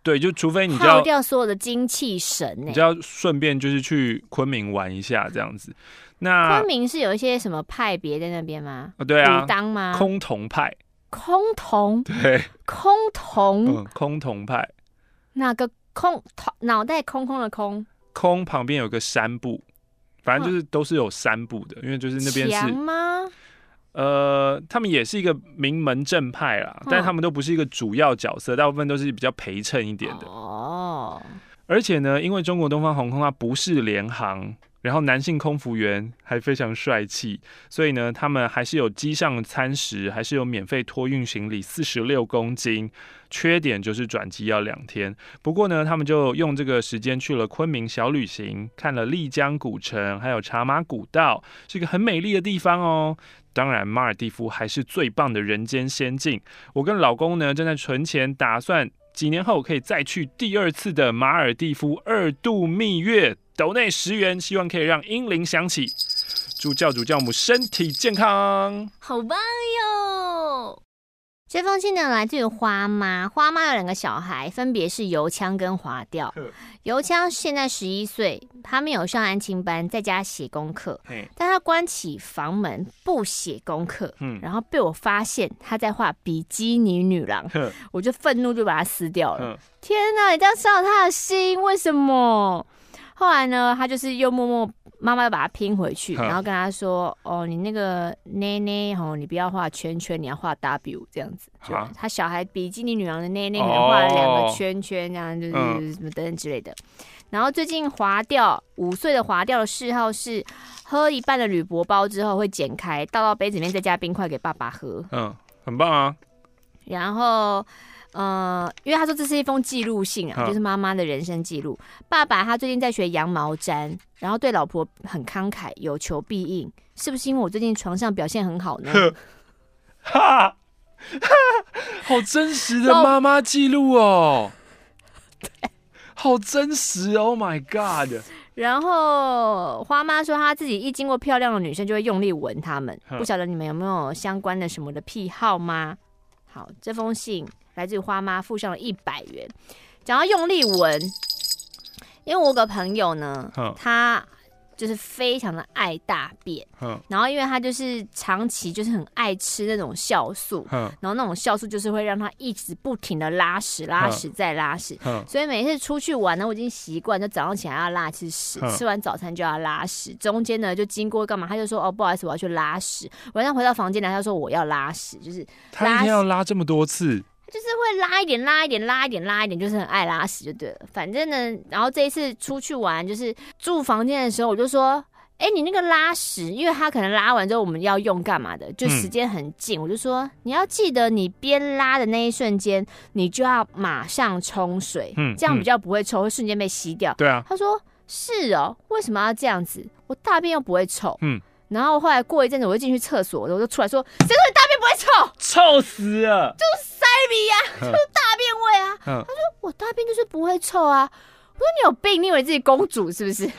A: 对，就除非你就
B: 掉所有的精气神，
A: 你就要顺便就是去昆明玩一下这样子。那
B: 昆明是有一些什么派别在那边吗？
A: 啊，对啊，
B: 当吗？
A: 崆峒 派，
B: 崆峒，
A: 对，
B: 崆峒，
A: 嗯，崆峒派，
B: 那个空头脑袋空空的空？
A: 空旁边有个山部，反正就是都是有山部的，因为就是那边是
B: 强吗？
A: 呃，他们也是一个名门正派啦，但他们都不是一个主要角色，大部分都是比较陪衬一点的。哦，而且呢，因为中国东方航空它不是联航。然后男性空服员还非常帅气，所以呢，他们还是有机上餐食，还是有免费托运行李四十六公斤。缺点就是转机要两天。不过呢，他们就用这个时间去了昆明小旅行，看了丽江古城，还有茶马古道，是一个很美丽的地方哦。当然，马尔地夫还是最棒的人间仙境。我跟老公呢，正在存钱，打算几年后可以再去第二次的马尔地夫二度蜜月。斗内十元，希望可以让英灵响起。祝教主教母身体健康，
B: 好棒哟！这封信呢，来自于花妈。花妈有两个小孩，分别是油枪跟滑调。油枪现在十一岁，他没有上安亲班，在家写功课。但他关起房门不写功课，然后被我发现他在画比基尼女郎，我就愤怒就把他撕掉了。天哪，你这样伤了他的心，为什么？后来呢，他就是又默默妈妈又把它拼回去，然后跟他说：“哦，你那个内内哦，你不要画圈圈，你要画 W 这样子。”就他小孩比基尼女郎的内内可能画了两个圈圈，这样就是什么等等之类的。然后最近划掉五岁的划掉的嗜好是喝一半的铝箔包之后会剪开，倒到杯子里面，再加冰块给爸爸喝。
A: 嗯，很棒啊。
B: 然后。呃，因为他说这是一封记录信啊，就是妈妈的人生记录。爸爸他最近在学羊毛毡，然后对老婆很慷慨，有求必应，是不是因为我最近床上表现很好呢？
A: 哈，哈，好真实的妈妈记录哦，对，好真实，Oh my God！
B: 然后花妈说，她自己一经过漂亮的女生就会用力吻她们，不晓得你们有没有相关的什么的癖好吗？好，这封信。来自于花妈附上了一百元，讲到用力闻，因为我有个朋友呢，他就是非常的爱大便，然后因为他就是长期就是很爱吃那种酵素，然后那种酵素就是会让他一直不停的拉屎、拉屎再拉屎，所以每次出去玩呢，我已经习惯，就早上起来要拉一次屎，吃完早餐就要拉屎，中间呢就经过干嘛，他就说哦不好意思，我要去拉屎，晚上回到房间来，他说我要拉屎，就是
A: 他一天要拉这么多次。
B: 就是会拉一点，拉一点，拉一点，拉一点，就是很爱拉屎，就对了。反正呢，然后这一次出去玩，就是住房间的时候，我就说：“哎、欸，你那个拉屎，因为他可能拉完之后我们要用干嘛的，就时间很近，嗯、我就说你要记得，你边拉的那一瞬间，你就要马上冲水，嗯，这样比较不会臭，会瞬间被吸掉。
A: 对啊，
B: 他说是哦，为什么要这样子？我大便又不会臭，嗯。然后后来过一阵子，我就进去厕所，我就出来说：谁说你大便不会臭？
A: 臭死了！
B: 就是塞鼻呀，就是大便味啊。他说我大便就是不会臭啊。我说你有病，你以为自己公主是不是？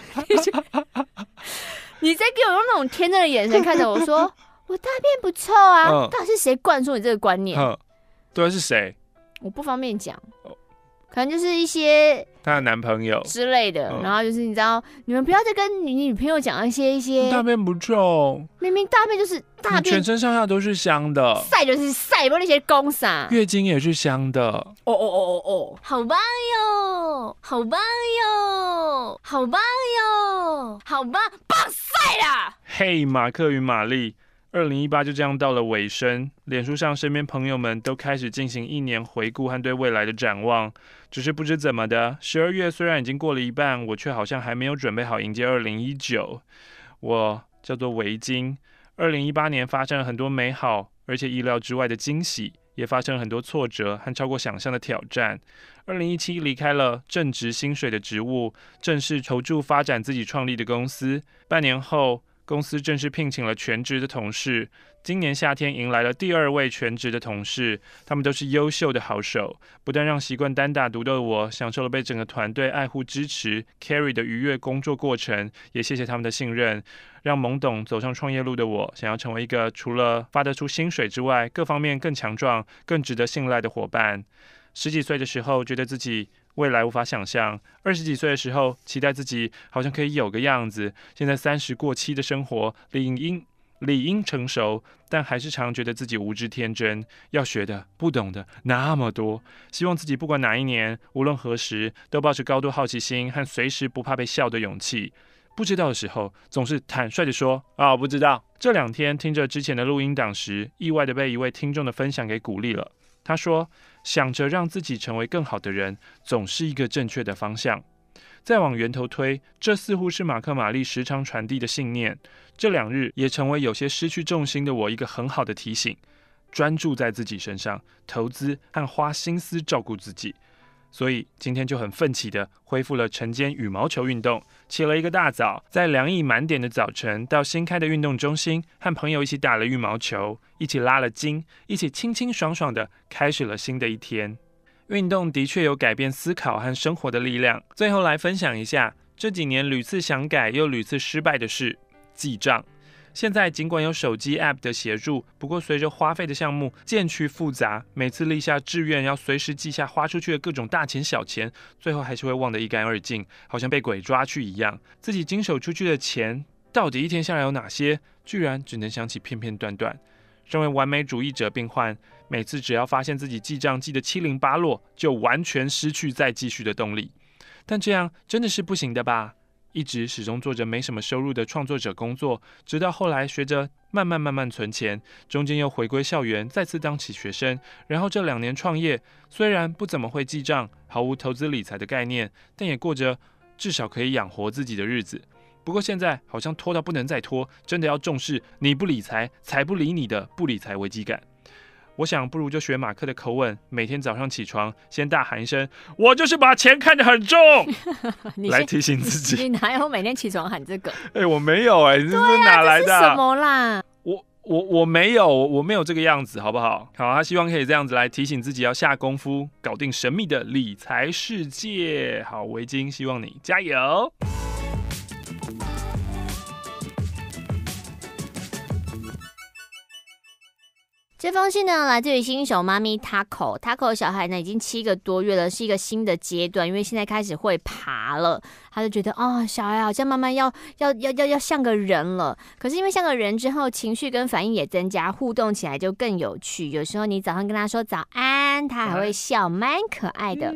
B: 你在给我用那种天真的眼神看着我说我大便不臭啊？到底是谁灌输你这个观念？
A: 对，是谁？
B: 我不方便讲。可能就是一些
A: 她的男朋友。
B: 之类的，然后就是你知道，你们不要再跟你女朋友讲一些一些
A: 大便不臭，
B: 明明大便就是大便，
A: 全身上下都是香的，
B: 晒就是晒，不那些公啥，
A: 月经也是香的，哦
B: 哦哦哦哦，好棒哟，好棒哟，好棒哟，好棒，棒晒啦！
A: 嘿，马克与玛丽。二零一八就这样到了尾声，脸书上身边朋友们都开始进行一年回顾和对未来的展望。只是不知怎么的，十二月虽然已经过了一半，我却好像还没有准备好迎接二零一九。我叫做维京。二零一八年发生了很多美好而且意料之外的惊喜，也发生了很多挫折和超过想象的挑战。二零一七离开了正职薪水的职务，正式投注发展自己创立的公司。半年后。公司正式聘请了全职的同事。今年夏天迎来了第二位全职的同事，他们都是优秀的好手，不但让习惯单打独斗的我享受了被整个团队爱护支持、carry 的愉悦工作过程，也谢谢他们的信任，让懵懂走上创业路的我，想要成为一个除了发得出薪水之外，各方面更强壮、更值得信赖的伙伴。十几岁的时候，觉得自己。未来无法想象，二十几岁的时候期待自己好像可以有个样子。现在三十过期的生活理应理应成熟，但还是常觉得自己无知天真，要学的不懂的那么多。希望自己不管哪一年，无论何时，都保持高度好奇心和随时不怕被笑的勇气。不知道的时候，总是坦率地说：“啊、哦，不知道。”这两天听着之前的录音档时，意外地被一位听众的分享给鼓励了。他说：“想着让自己成为更好的人，总是一个正确的方向。”再往源头推，这似乎是马克·玛丽时常传递的信念。这两日也成为有些失去重心的我一个很好的提醒：专注在自己身上，投资和花心思照顾自己。所以今天就很奋起的恢复了晨间羽毛球运动，起了一个大早，在凉意满点的早晨，到新开的运动中心，和朋友一起打了羽毛球，一起拉了筋，一起清清爽爽的开始了新的一天。运动的确有改变思考和生活的力量。最后来分享一下这几年屡次想改又屡次失败的事：记账。现在尽管有手机 App 的协助，不过随着花费的项目渐趋复杂，每次立下志愿要随时记下花出去的各种大钱小钱，最后还是会忘得一干二净，好像被鬼抓去一样。自己经手出去的钱到底一天下来有哪些？居然只能想起片片段段。身为完美主义者病患，每次只要发现自己记账记得七零八落，就完全失去再继续的动力。但这样真的是不行的吧？一直始终做着没什么收入的创作者工作，直到后来学着慢慢慢慢存钱，中间又回归校园，再次当起学生，然后这两年创业，虽然不怎么会记账，毫无投资理财的概念，但也过着至少可以养活自己的日子。不过现在好像拖到不能再拖，真的要重视你不理财，财不理你的不理财危机感。我想不如就学马克的口吻，每天早上起床先大喊一声：“我就是把钱看得很重。”来提醒自己。
B: 你哪有每天起床喊这个？
A: 哎、欸，我没有哎、欸，这是哪来的、啊？
B: 什么啦？
A: 我我我没有，我没有这个样子，好不好？好，他希望可以这样子来提醒自己要下功夫，搞定神秘的理财世界。好，围巾，希望你加油。
B: 这封信呢，来自于新手妈咪 Taco。Taco 小孩呢，已经七个多月了，是一个新的阶段，因为现在开始会爬了。他就觉得哦，小孩好像慢慢要要要要要像个人了。可是因为像个人之后，情绪跟反应也增加，互动起来就更有趣。有时候你早上跟他说早安，他还会笑，蛮可爱的。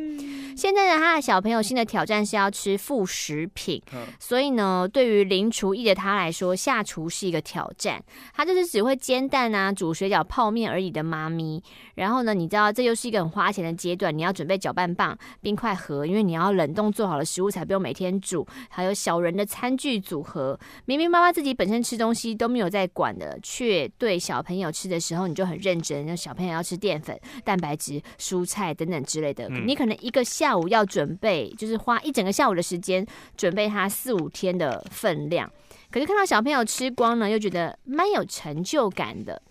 B: 现在呢，他的小朋友新的挑战是要吃副食品，所以呢，对于零厨艺的他来说，下厨是一个挑战。他就是只会煎蛋啊、煮水饺、泡面而已的妈咪。然后呢，你知道这又是一个很花钱的阶段，你要准备搅拌棒、冰块盒，因为你要冷冻做好的食物才不用每天。煮还有小人的餐具组合，明明妈妈自己本身吃东西都没有在管的，却对小朋友吃的时候你就很认真。那小朋友要吃淀粉、蛋白质、蔬菜等等之类的，嗯、你可能一个下午要准备，就是花一整个下午的时间准备他四五天的分量。可是看到小朋友吃光呢，又觉得蛮有成就感的。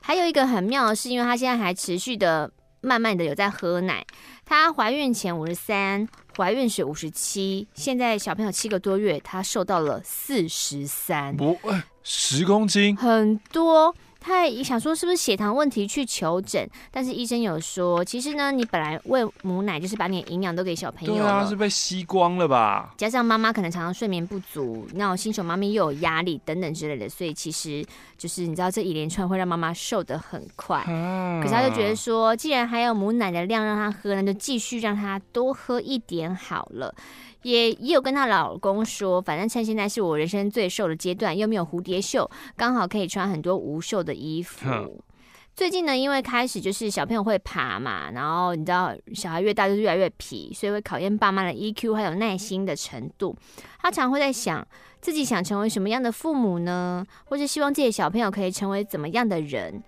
B: 还有一个很妙的是，因为他现在还持续的。慢慢的有在喝奶，她怀孕前五十三，怀孕时五十七，现在小朋友七个多月，她瘦到了四十三，
A: 不，十公斤，
B: 很多。他也想说是不是血糖问题去求诊，但是医生有说，其实呢，你本来喂母奶就是把你的营养都给小朋友了，
A: 对啊，是被吸光了吧？
B: 加上妈妈可能常常睡眠不足，那种新手妈咪又有压力等等之类的，所以其实就是你知道这一连串会让妈妈瘦得很快。啊、可是他就觉得说，既然还有母奶的量让他喝，那就继续让他多喝一点好了。也也有跟她老公说，反正趁现在是我人生最瘦的阶段，又没有蝴蝶袖，刚好可以穿很多无袖的衣服。嗯、最近呢，因为开始就是小朋友会爬嘛，然后你知道小孩越大就是越来越皮，所以会考验爸妈的 EQ 还有耐心的程度。他常会在想自己想成为什么样的父母呢？或是希望自己的小朋友可以成为怎么样的人？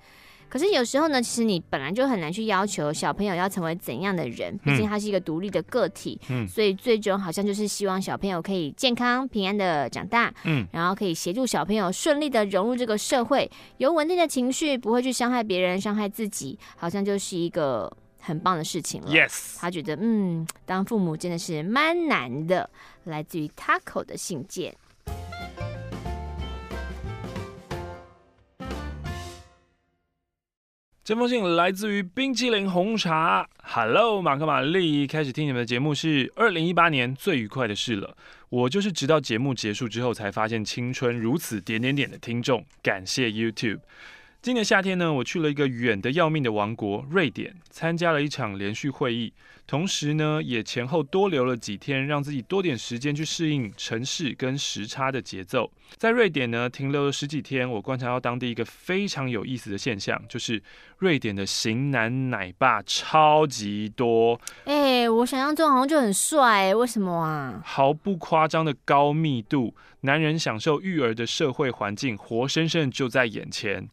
B: 可是有时候呢，其实你本来就很难去要求小朋友要成为怎样的人，毕竟他是一个独立的个体，嗯，所以最终好像就是希望小朋友可以健康平安的长大，嗯，然后可以协助小朋友顺利的融入这个社会，有稳定的情绪，不会去伤害别人、伤害自己，好像就是一个很棒的事情了。Yes，他觉得嗯，当父母真的是蛮难的。来自于 Taco 的信件。
A: 这封信来自于冰淇淋红茶。Hello，马克玛丽，开始听你们的节目是二零一八年最愉快的事了。我就是直到节目结束之后才发现青春如此点点点的听众，感谢 YouTube。今年夏天呢，我去了一个远的要命的王国——瑞典，参加了一场连续会议，同时呢，也前后多留了几天，让自己多点时间去适应城市跟时差的节奏。在瑞典呢，停留了十几天，我观察到当地一个非常有意思的现象，就是瑞典的型男奶爸超级多。
B: 哎、欸，我想象中好像就很帅，为什么啊？
A: 毫不夸张的高密度，男人享受育儿的社会环境，活生生就在眼前。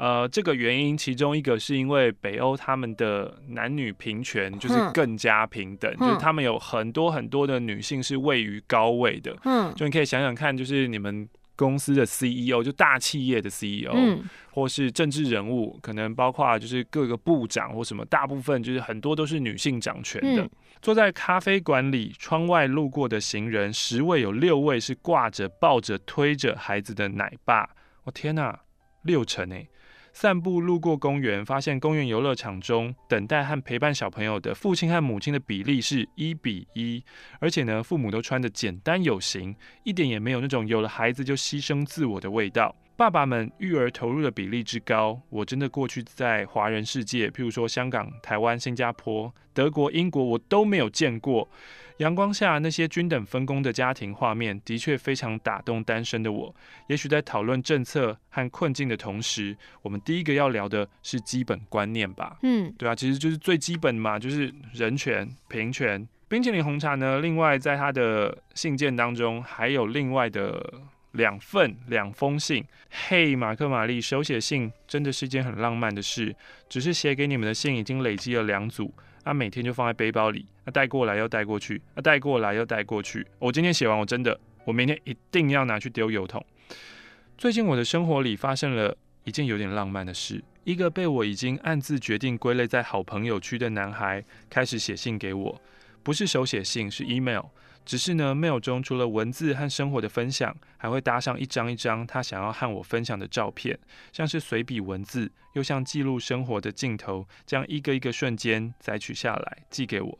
A: 呃，这个原因其中一个是因为北欧他们的男女平权就是更加平等，嗯、就是他们有很多很多的女性是位于高位的。嗯，就你可以想想看，就是你们公司的 CEO，就大企业的 CEO，嗯，或是政治人物，可能包括就是各个部长或什么，大部分就是很多都是女性掌权的。嗯、坐在咖啡馆里，窗外路过的行人，十位有六位是挂着、抱着、推着孩子的奶爸。我天哪，六成哎！散步路过公园，发现公园游乐场中等待和陪伴小朋友的父亲和母亲的比例是一比一，而且呢，父母都穿得简单有型，一点也没有那种有了孩子就牺牲自我的味道。爸爸们育儿投入的比例之高，我真的过去在华人世界，譬如说香港、台湾、新加坡、德国、英国，我都没有见过。阳光下那些均等分工的家庭画面，的确非常打动单身的我。也许在讨论政策和困境的同时，我们第一个要聊的是基本观念吧。嗯，对啊，其实就是最基本嘛，就是人权、平权。冰淇淋红茶呢，另外在他的信件当中还有另外的两份两封信。嘿，马克玛丽，手写信真的是一件很浪漫的事。只是写给你们的信已经累积了两组。他、啊、每天就放在背包里，他、啊、带过来又带过去，他、啊、带过来又带过去。我今天写完，我真的，我明天一定要拿去丢油桶。最近我的生活里发生了一件有点浪漫的事，一个被我已经暗自决定归类在好朋友区的男孩开始写信给我，不是手写信，是 email。只是呢，mail 中除了文字和生活的分享，还会搭上一张一张他想要和我分享的照片，像是随笔文字，又像记录生活的镜头，将一个一个瞬间摘取下来寄给我。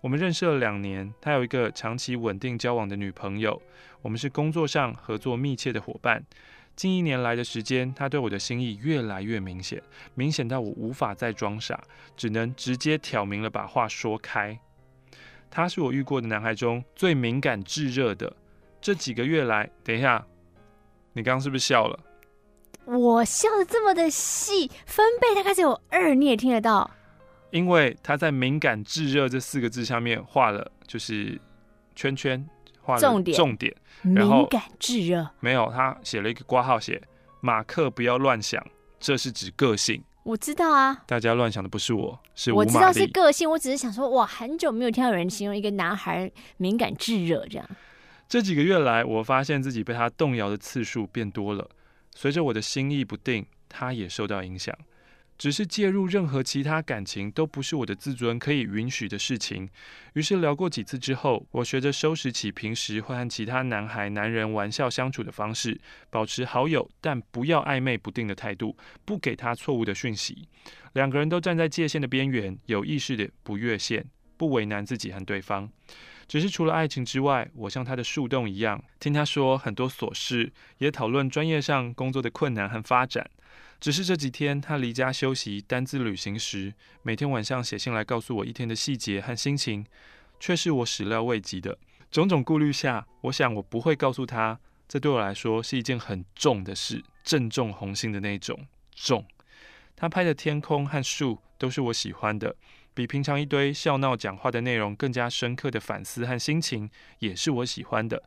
A: 我们认识了两年，他有一个长期稳定交往的女朋友，我们是工作上合作密切的伙伴。近一年来的时间，他对我的心意越来越明显，明显到我无法再装傻，只能直接挑明了把话说开。他是我遇过的男孩中最敏感炙热的。这几个月来，等一下，你刚刚是不是笑了？
B: 我笑的这么的细，分贝大概只有二，你也听得到。
A: 因为他在“敏感炙热”这四个字下面画了就是圈圈，画了重点，重点。然后敏感炙热没有，他写了一个挂号，写马克不要乱想，这是指个性。
B: 我知道啊，
A: 大家乱想的不是我，是。
B: 我知道是个性，我只是想说，哇，很久没有听到有人形容一个男孩敏感炙热这样。
A: 这几个月来，我发现自己被他动摇的次数变多了，随着我的心意不定，他也受到影响。只是介入任何其他感情都不是我的自尊可以允许的事情。于是聊过几次之后，我学着收拾起平时会和其他男孩、男人玩笑相处的方式，保持好友但不要暧昧不定的态度，不给他错误的讯息。两个人都站在界限的边缘，有意识的不越线，不为难自己和对方。只是除了爱情之外，我像他的树洞一样，听他说很多琐事，也讨论专业上工作的困难和发展。只是这几天他离家休息、单自旅行时，每天晚上写信来告诉我一天的细节和心情，却是我始料未及的。种种顾虑下，我想我不会告诉他，这对我来说是一件很重的事，正中红心的那种重。他拍的天空和树都是我喜欢的。比平常一堆笑闹讲话的内容更加深刻的反思和心情，也是我喜欢的。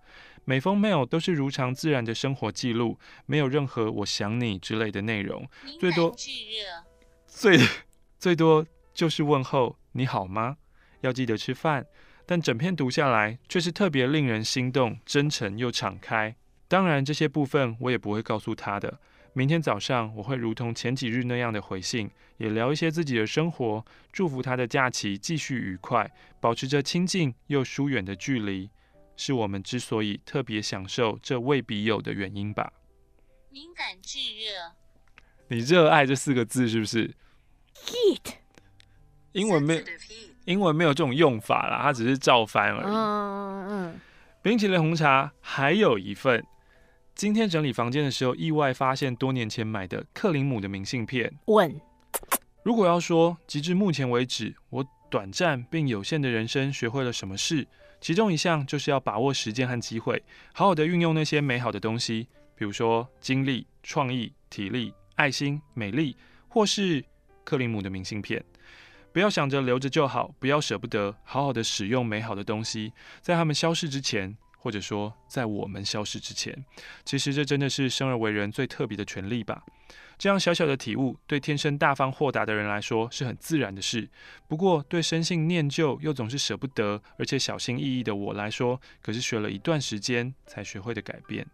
A: 每封 mail 都是如常自然的生活记录，没有任何“我想你”之类的内容，最多最 最多就是问候“你好吗？要记得吃饭”。但整篇读下来，却是特别令人心动、真诚又敞开。当然，这些部分我也不会告诉他的。明天早上我会如同前几日那样的回信，也聊一些自己的生活，祝福他的假期继续愉快，保持着亲近又疏远的距离，是我们之所以特别享受这未必有的原因吧。敏感炙热，你热爱这四个字是不是？Heat，英文没有，英文没有这种用法啦，它只是照翻而已。嗯嗯嗯。冰淇淋红茶还有一份。今天整理房间的时候，意外发现多年前买的克林姆的明信片。
B: 问：
A: 如果要说，截至目前为止，我短暂并有限的人生学会了什么事？其中一项就是要把握时间和机会，好好的运用那些美好的东西，比如说精力、创意、体力、爱心、美丽，或是克林姆的明信片。不要想着留着就好，不要舍不得，好好的使用美好的东西，在它们消逝之前，或者说在我们消失之前，其实这真的是生而为人最特别的权利吧。这样小小的体悟，对天生大方豁达的人来说是很自然的事。不过，对生性念旧又总是舍不得，而且小心翼翼的我来说，可是学了一段时间才学会的改变。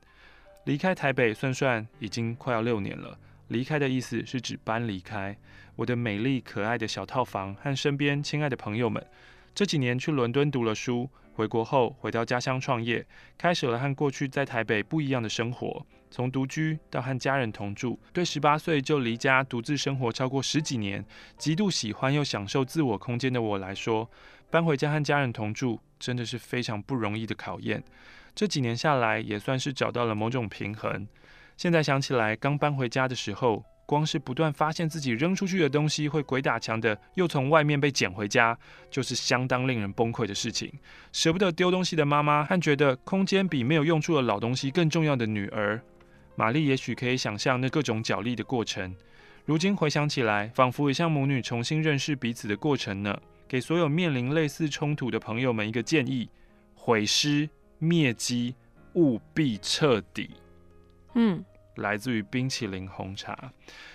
A: 离开台北算算已经快要六年了。离开的意思是指搬离开我的美丽可爱的小套房和身边亲爱的朋友们。这几年去伦敦读了书，回国后回到家乡创业，开始了和过去在台北不一样的生活。从独居到和家人同住，对十八岁就离家独自生活超过十几年，极度喜欢又享受自我空间的我来说，搬回家和家人同住真的是非常不容易的考验。这几年下来，也算是找到了某种平衡。现在想起来，刚搬回家的时候，光是不断发现自己扔出去的东西会鬼打墙的，又从外面被捡回家，就是相当令人崩溃的事情。舍不得丢东西的妈妈，和觉得空间比没有用处的老东西更重要的女儿。玛丽也许可以想象那各种角力的过程，如今回想起来，仿佛也像母女重新认识彼此的过程呢。给所有面临类似冲突的朋友们一个建议：毁尸灭迹，务必彻底。嗯，来自于冰淇淋红茶。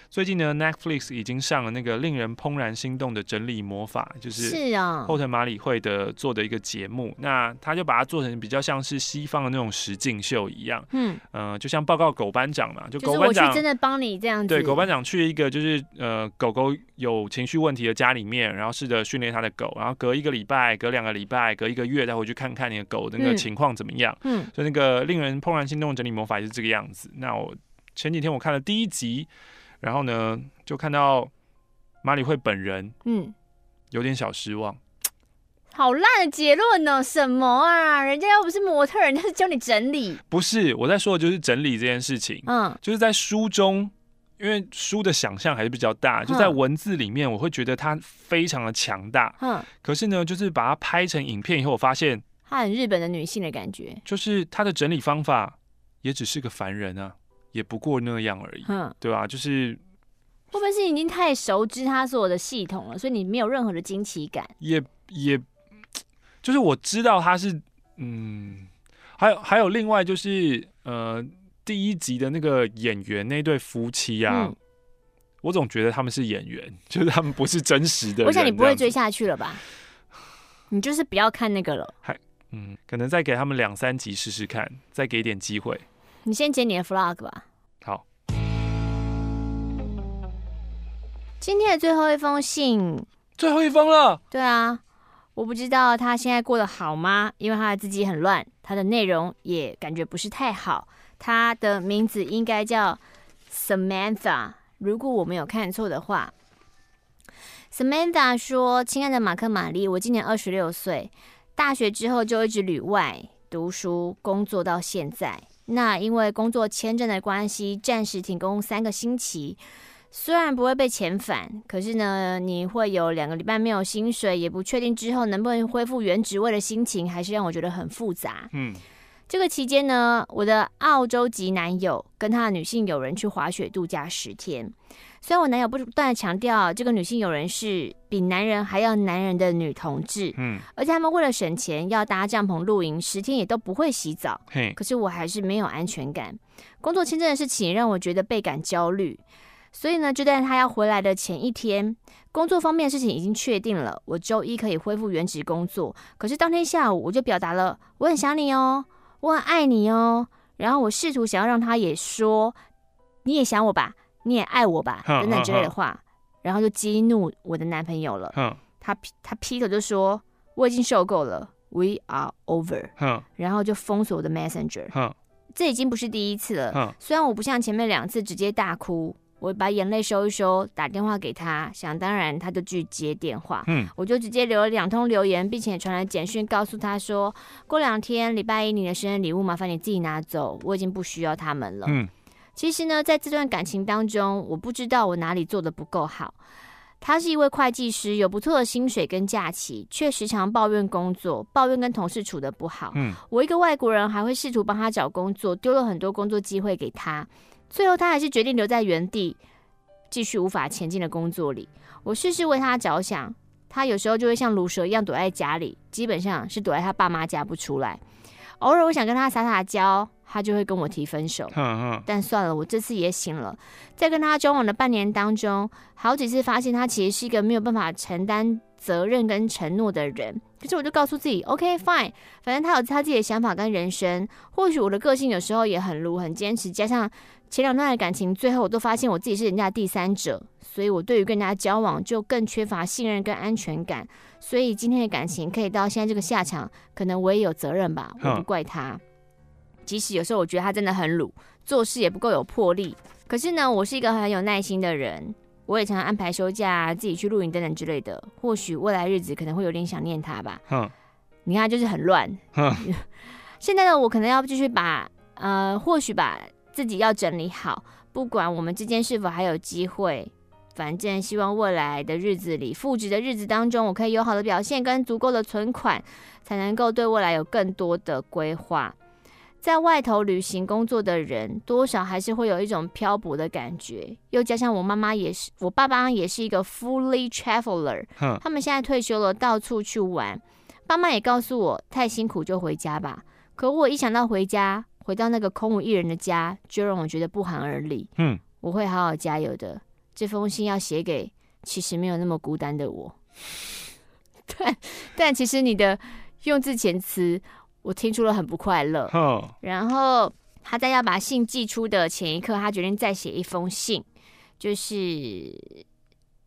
A: 最近呢，Netflix 已经上了那个令人怦然心动的整理魔法，就是是啊，后藤麻里惠的做的一个节目。那他就把它做成比较像是西方的那种实境秀一样，嗯，呃，就像报告狗班长嘛，就狗班长
B: 真的帮你这样子，
A: 对，狗班长去一个就是呃狗狗有情绪问题的家里面，然后试着训练他的狗，然后隔一个礼拜、隔两个礼拜、隔一个月再回去看看你的狗的那个情况怎么样，嗯，所以那个令人怦然心动的整理魔法就是这个样子。那我前几天我看了第一集。然后呢，就看到马里会本人，嗯，有点小失望。
B: 好烂的结论呢？什么啊？人家又不是模特，人家是教你整理。
A: 不是，我在说的就是整理这件事情。嗯，就是在书中，因为书的想象还是比较大，就在文字里面，我会觉得它非常的强大。嗯，可是呢，就是把它拍成影片以后，我发现
B: 它很日本的女性的感觉，
A: 就是它的整理方法也只是个凡人啊。也不过那样而已，嗯，对吧？就是
B: 会不会是已经太熟知他所有的系统了，所以你没有任何的惊奇感？
A: 也也，就是我知道他是，嗯，还有还有另外就是，呃，第一集的那个演员那对夫妻啊，嗯，我总觉得他们是演员，就是他们不是真实的。
B: 我想你不会追下去了吧？你就是不要看那个了。
A: 还嗯，可能再给他们两三集试试看，再给点机会。
B: 你先剪你的 vlog 吧。
A: 好。
B: 今天的最后一封信，
A: 最后一封了。
B: 对啊，我不知道他现在过得好吗？因为他的字迹很乱，他的内容也感觉不是太好。他的名字应该叫 Samantha，如果我没有看错的话。Samantha 说：“亲爱的马克·玛丽，我今年二十六岁，大学之后就一直旅外。”读书工作到现在，那因为工作签证的关系，暂时停工三个星期。虽然不会被遣返，可是呢，你会有两个礼拜没有薪水，也不确定之后能不能恢复原职位的心情，还是让我觉得很复杂。嗯，这个期间呢，我的澳洲籍男友跟他的女性友人去滑雪度假十天。虽然我男友不断的强调，这个女性友人是比男人还要男人的女同志，嗯，而且他们为了省钱要搭帐篷露营，十天也都不会洗澡，嘿，可是我还是没有安全感。工作签证的事情让我觉得倍感焦虑，所以呢，就在他要回来的前一天，工作方面的事情已经确定了，我周一可以恢复原职工作。可是当天下午我就表达了我很想你哦，我很爱你哦，然后我试图想要让他也说你也想我吧。你也爱我吧，等等之类的话，然后就激怒我的男朋友了。他他劈头就说我已经受够了，We are over。然后就封锁我的 Messenger。这已经不是第一次了。虽然我不像前面两次直接大哭，我把眼泪收一收，打电话给他，想当然他就去接电话。嗯，我就直接留了两通留言，并且传来简讯告诉他说，过两天礼拜一你的生日礼物麻烦你自己拿走，我已经不需要他们了。嗯，其实呢，在这段感情当中，我不知道我哪里做的不够好。他是一位会计师，有不错的薪水跟假期，却时常抱怨工作，抱怨跟同事处得不好。嗯，我一个外国人还会试图帮他找工作，丢了很多工作机会给他。最后，他还是决定留在原地，继续无法前进的工作里。我事事为他着想，他有时候就会像鲁蛇一样躲在家里，基本上是躲在他爸妈家不出来。偶尔我想跟他撒撒娇，他就会跟我提分手。但算了，我这次也醒了。在跟他交往的半年当中，好几次发现他其实是一个没有办法承担责任跟承诺的人。可是我就告诉自己，OK fine，反正他有他自己的想法跟人生。或许我的个性有时候也很鲁，很坚持，加上。前两段的感情，最后我都发现我自己是人家的第三者，所以我对于跟人家交往就更缺乏信任跟安全感。所以今天的感情可以到现在这个下场，可能我也有责任吧，我不怪他。即使有时候我觉得他真的很鲁，做事也不够有魄力。可是呢，我是一个很有耐心的人，我也常常安排休假，自己去露营等等之类的。或许未来日子可能会有点想念他吧。你看，就是很乱。现在的我可能要继续把，呃，或许把。自己要整理好，不管我们之间是否还有机会，反正希望未来的日子里，复职的日子当中，我可以有好的表现跟足够的存款，才能够对未来有更多的规划。在外头旅行工作的人，多少还是会有一种漂泊的感觉。又加上我妈妈也是，我爸爸也是一个 fully traveler，他们现在退休了，到处去玩。爸妈也告诉我，太辛苦就回家吧。可我一想到回家，回到那个空无一人的家，就让我觉得不寒而栗。嗯，我会好好加油的。这封信要写给其实没有那么孤单的我。但，但其实你的用字遣词，我听出了很不快乐。Oh. 然后他在要把信寄出的前一刻，他决定再写一封信，就是。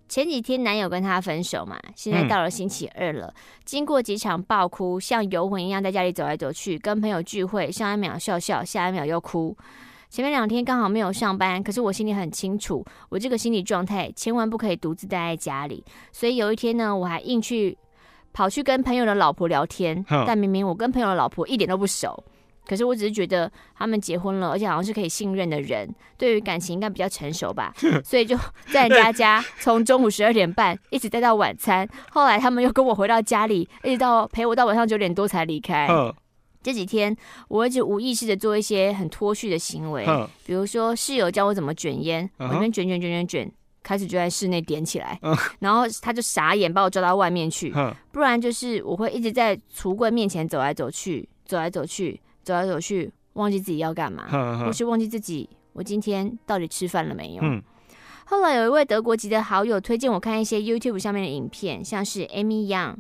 B: 前几天男友跟他分手嘛，现在到了星期二了。嗯、经过几场爆哭，像游魂一样在家里走来走去，跟朋友聚会，上一秒笑笑，下一秒又哭。前面两天刚好没有上班，可是我心里很清楚，我这个心理状态千万不可以独自待在家里。所以有一天呢，我还硬去跑去跟朋友的老婆聊天，嗯、但明明我跟朋友的老婆一点都不熟。可是我只是觉得他们结婚了，而且好像是可以信任的人，对于感情应该比较成熟吧，所以就在人家家从中午十二点半一直待到晚餐。后来他们又跟我回到家里，一直到陪我到晚上九点多才离开。这几天我一直无意识的做一些很脱序的行为，比如说室友教我怎么卷烟，我那边卷卷卷卷卷，开始就在室内点起来，然后他就傻眼把我抓到外面去，不然就是我会一直在橱柜面前走来走去，走来走去。走来走去，忘记自己要干嘛，或是忘记自己我今天到底吃饭了没有。嗯、后来有一位德国籍的好友推荐我看一些 YouTube 上面的影片，像是 Amy Young，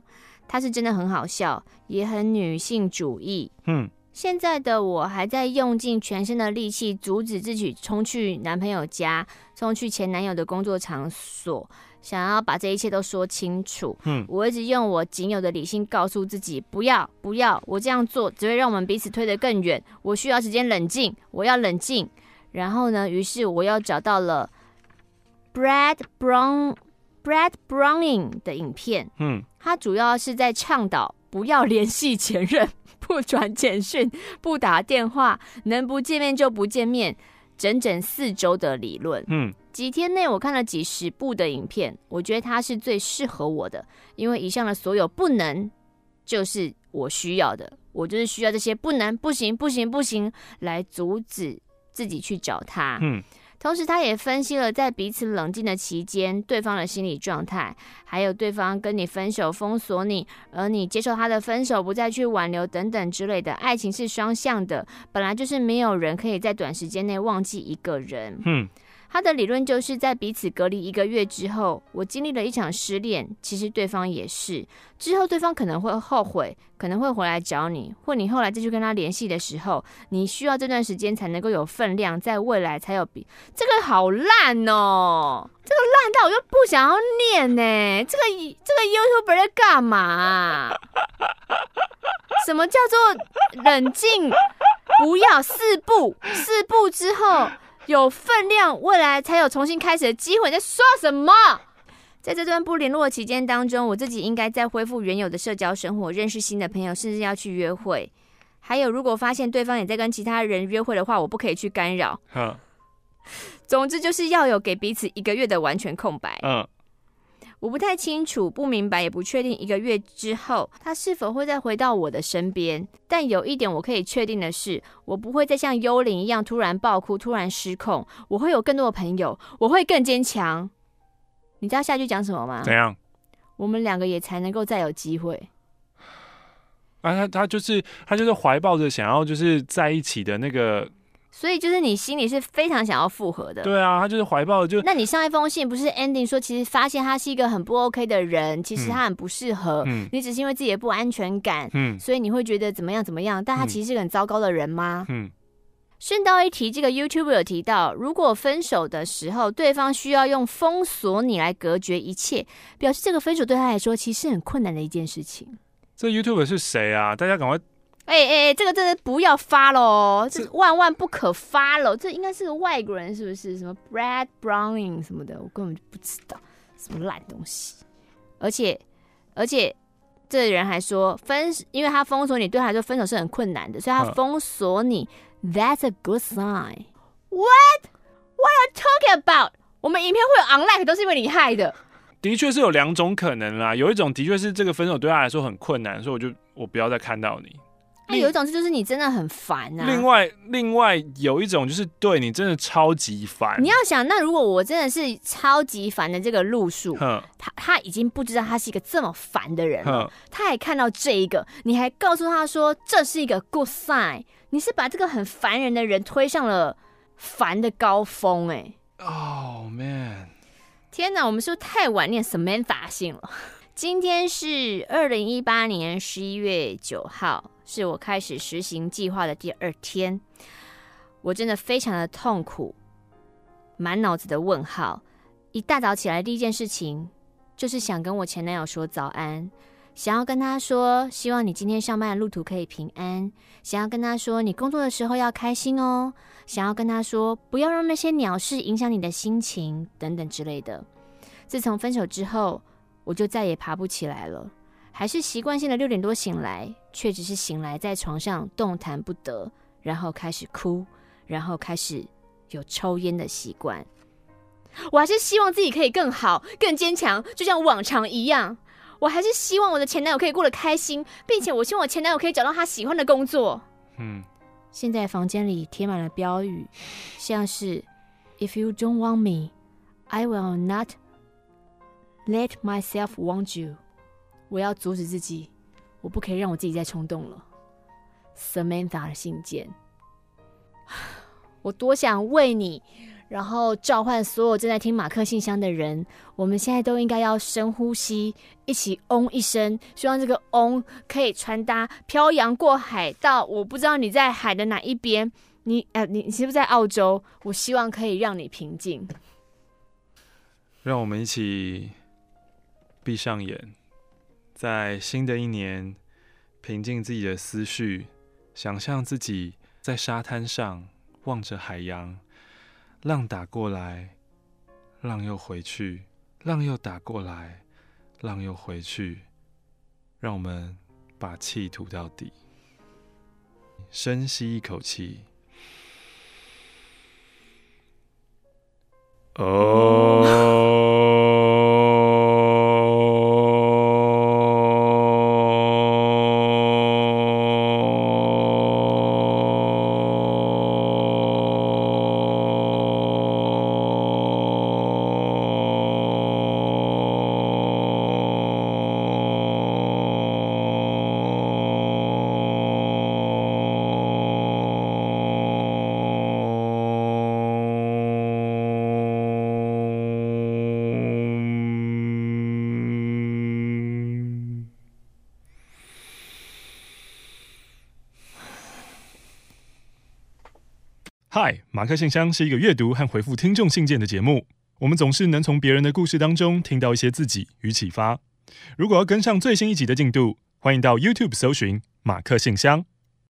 B: 她是真的很好笑，也很女性主义。嗯，现在的我还在用尽全身的力气阻止自己冲去男朋友家，冲去前男友的工作场所。想要把这一切都说清楚，嗯，我一直用我仅有的理性告诉自己，不要，不要，我这样做只会让我们彼此推得更远。我需要时间冷静，我要冷静。然后呢，于是我又找到了 Brad Brown Brad Browning 的影片，嗯，他主要是在倡导不要联系前任，不转简讯，不打电话，能不见面就不见面，整整四周的理论，嗯。几天内，我看了几十部的影片，我觉得它是最适合我的，因为以上的所有不能，就是我需要的，我就是需要这些不能、不行、不行、不行，来阻止自己去找他。嗯，同时他也分析了在彼此冷静的期间，对方的心理状态，还有对方跟你分手、封锁你，而你接受他的分手，不再去挽留等等之类的。爱情是双向的，本来就是没有人可以在短时间内忘记一个人。嗯。他的理论就是在彼此隔离一个月之后，我经历了一场失恋，其实对方也是。之后对方可能会后悔，可能会回来找你，或你后来再去跟他联系的时候，你需要这段时间才能够有分量，在未来才有比这个好烂哦，这个烂到我又不想要念呢。这个这个 YouTuber 在干嘛？什么叫做冷静？不要四步，四步之后。有分量，未来才有重新开始的机会。在说什么？在这段不联络的期间当中，我自己应该在恢复原有的社交生活，认识新的朋友，甚至要去约会。还有，如果发现对方也在跟其他人约会的话，我不可以去干扰。
A: 嗯。
B: 总之就是要有给彼此一个月的完全空白。
A: 嗯。
B: 我不太清楚，不明白，也不确定一个月之后他是否会再回到我的身边。但有一点我可以确定的是，我不会再像幽灵一样突然爆哭、突然失控。我会有更多的朋友，我会更坚强。你知道下句讲什么吗？
A: 怎样？
B: 我们两个也才能够再有机会。
A: 啊，他他就是他就是怀抱着想要就是在一起的那个，
B: 所以就是你心里是非常想要复合的。
A: 对啊，他就是怀抱着就。
B: 那你上一封信不是 ending 说，其实发现他是一个很不 OK 的人，其实他很不适合，嗯，你只是因为自己的不安全感，嗯，所以你会觉得怎么样怎么样，但他其实是个很糟糕的人吗？嗯。顺道一提，这个 YouTube 有提到，如果分手的时候，对方需要用封锁你来隔绝一切，表示这个分手对他来说其实很困难的一件事情。
A: 这 YouTube 是谁啊？大家赶快！
B: 哎哎哎，这个真的不要发喽，这万万不可发喽！这应该是个外国人，是不是？什么 Brad Browning 什么的，我根本就不知道，什么烂东西。而且而且，这个人还说分，因为他封锁你，对他来说分手是很困难的，所以他封锁你。That's a good sign. What? What are you talking about? 我们影片会有 unlike 都是因为你害的。
A: 的确是有两种可能啦，有一种的确是这个分手对他来说很困难，所以我就我不要再看到你。
B: 有一种就是你真的很烦啊。
A: 另外，另外有一种就是对你真的超级烦。
B: 你要想，那如果我真的是超级烦的这个路数，他他已经不知道他是一个这么烦的人了，他还看到这一个，你还告诉他说这是一个 good sign，你是把这个很烦人的人推上了烦的高峰、欸，哎。
A: Oh man！
B: 天哪，我们是不是太晚念 Samantha 信了？今天是二零一八年十一月九号。是我开始实行计划的第二天，我真的非常的痛苦，满脑子的问号。一大早起来，第一件事情就是想跟我前男友说早安，想要跟他说，希望你今天上班的路途可以平安，想要跟他说，你工作的时候要开心哦，想要跟他说，不要让那些鸟事影响你的心情，等等之类的。自从分手之后，我就再也爬不起来了。还是习惯性的六点多醒来，却只是醒来在床上动弹不得，然后开始哭，然后开始有抽烟的习惯。我还是希望自己可以更好、更坚强，就像往常一样。我还是希望我的前男友可以过得开心，并且我希望我前男友可以找到他喜欢的工作。嗯，现在房间里贴满了标语，像是 “If you don't want me, I will not let myself want you.” 我要阻止自己，我不可以让我自己再冲动了。Samantha 的信件，我多想为你，然后召唤所有正在听马克信箱的人。我们现在都应该要深呼吸，一起嗡一声，希望这个嗡可以传达，漂洋过海到我不知道你在海的哪一边。你呃，你你是不是在澳洲？我希望可以让你平静。
A: 让我们一起闭上眼。在新的一年，平静自己的思绪，想象自己在沙滩上望着海洋，浪打过来，浪又回去，浪又打过来，浪又回去。让我们把气吐到底，深吸一口气。哦。马克信箱是一个阅读和回复听众信件的节目。我们总是能从别人的故事当中听到一些自己与启发。如果要跟上最新一集的进度，欢迎到 YouTube 搜寻马克信箱。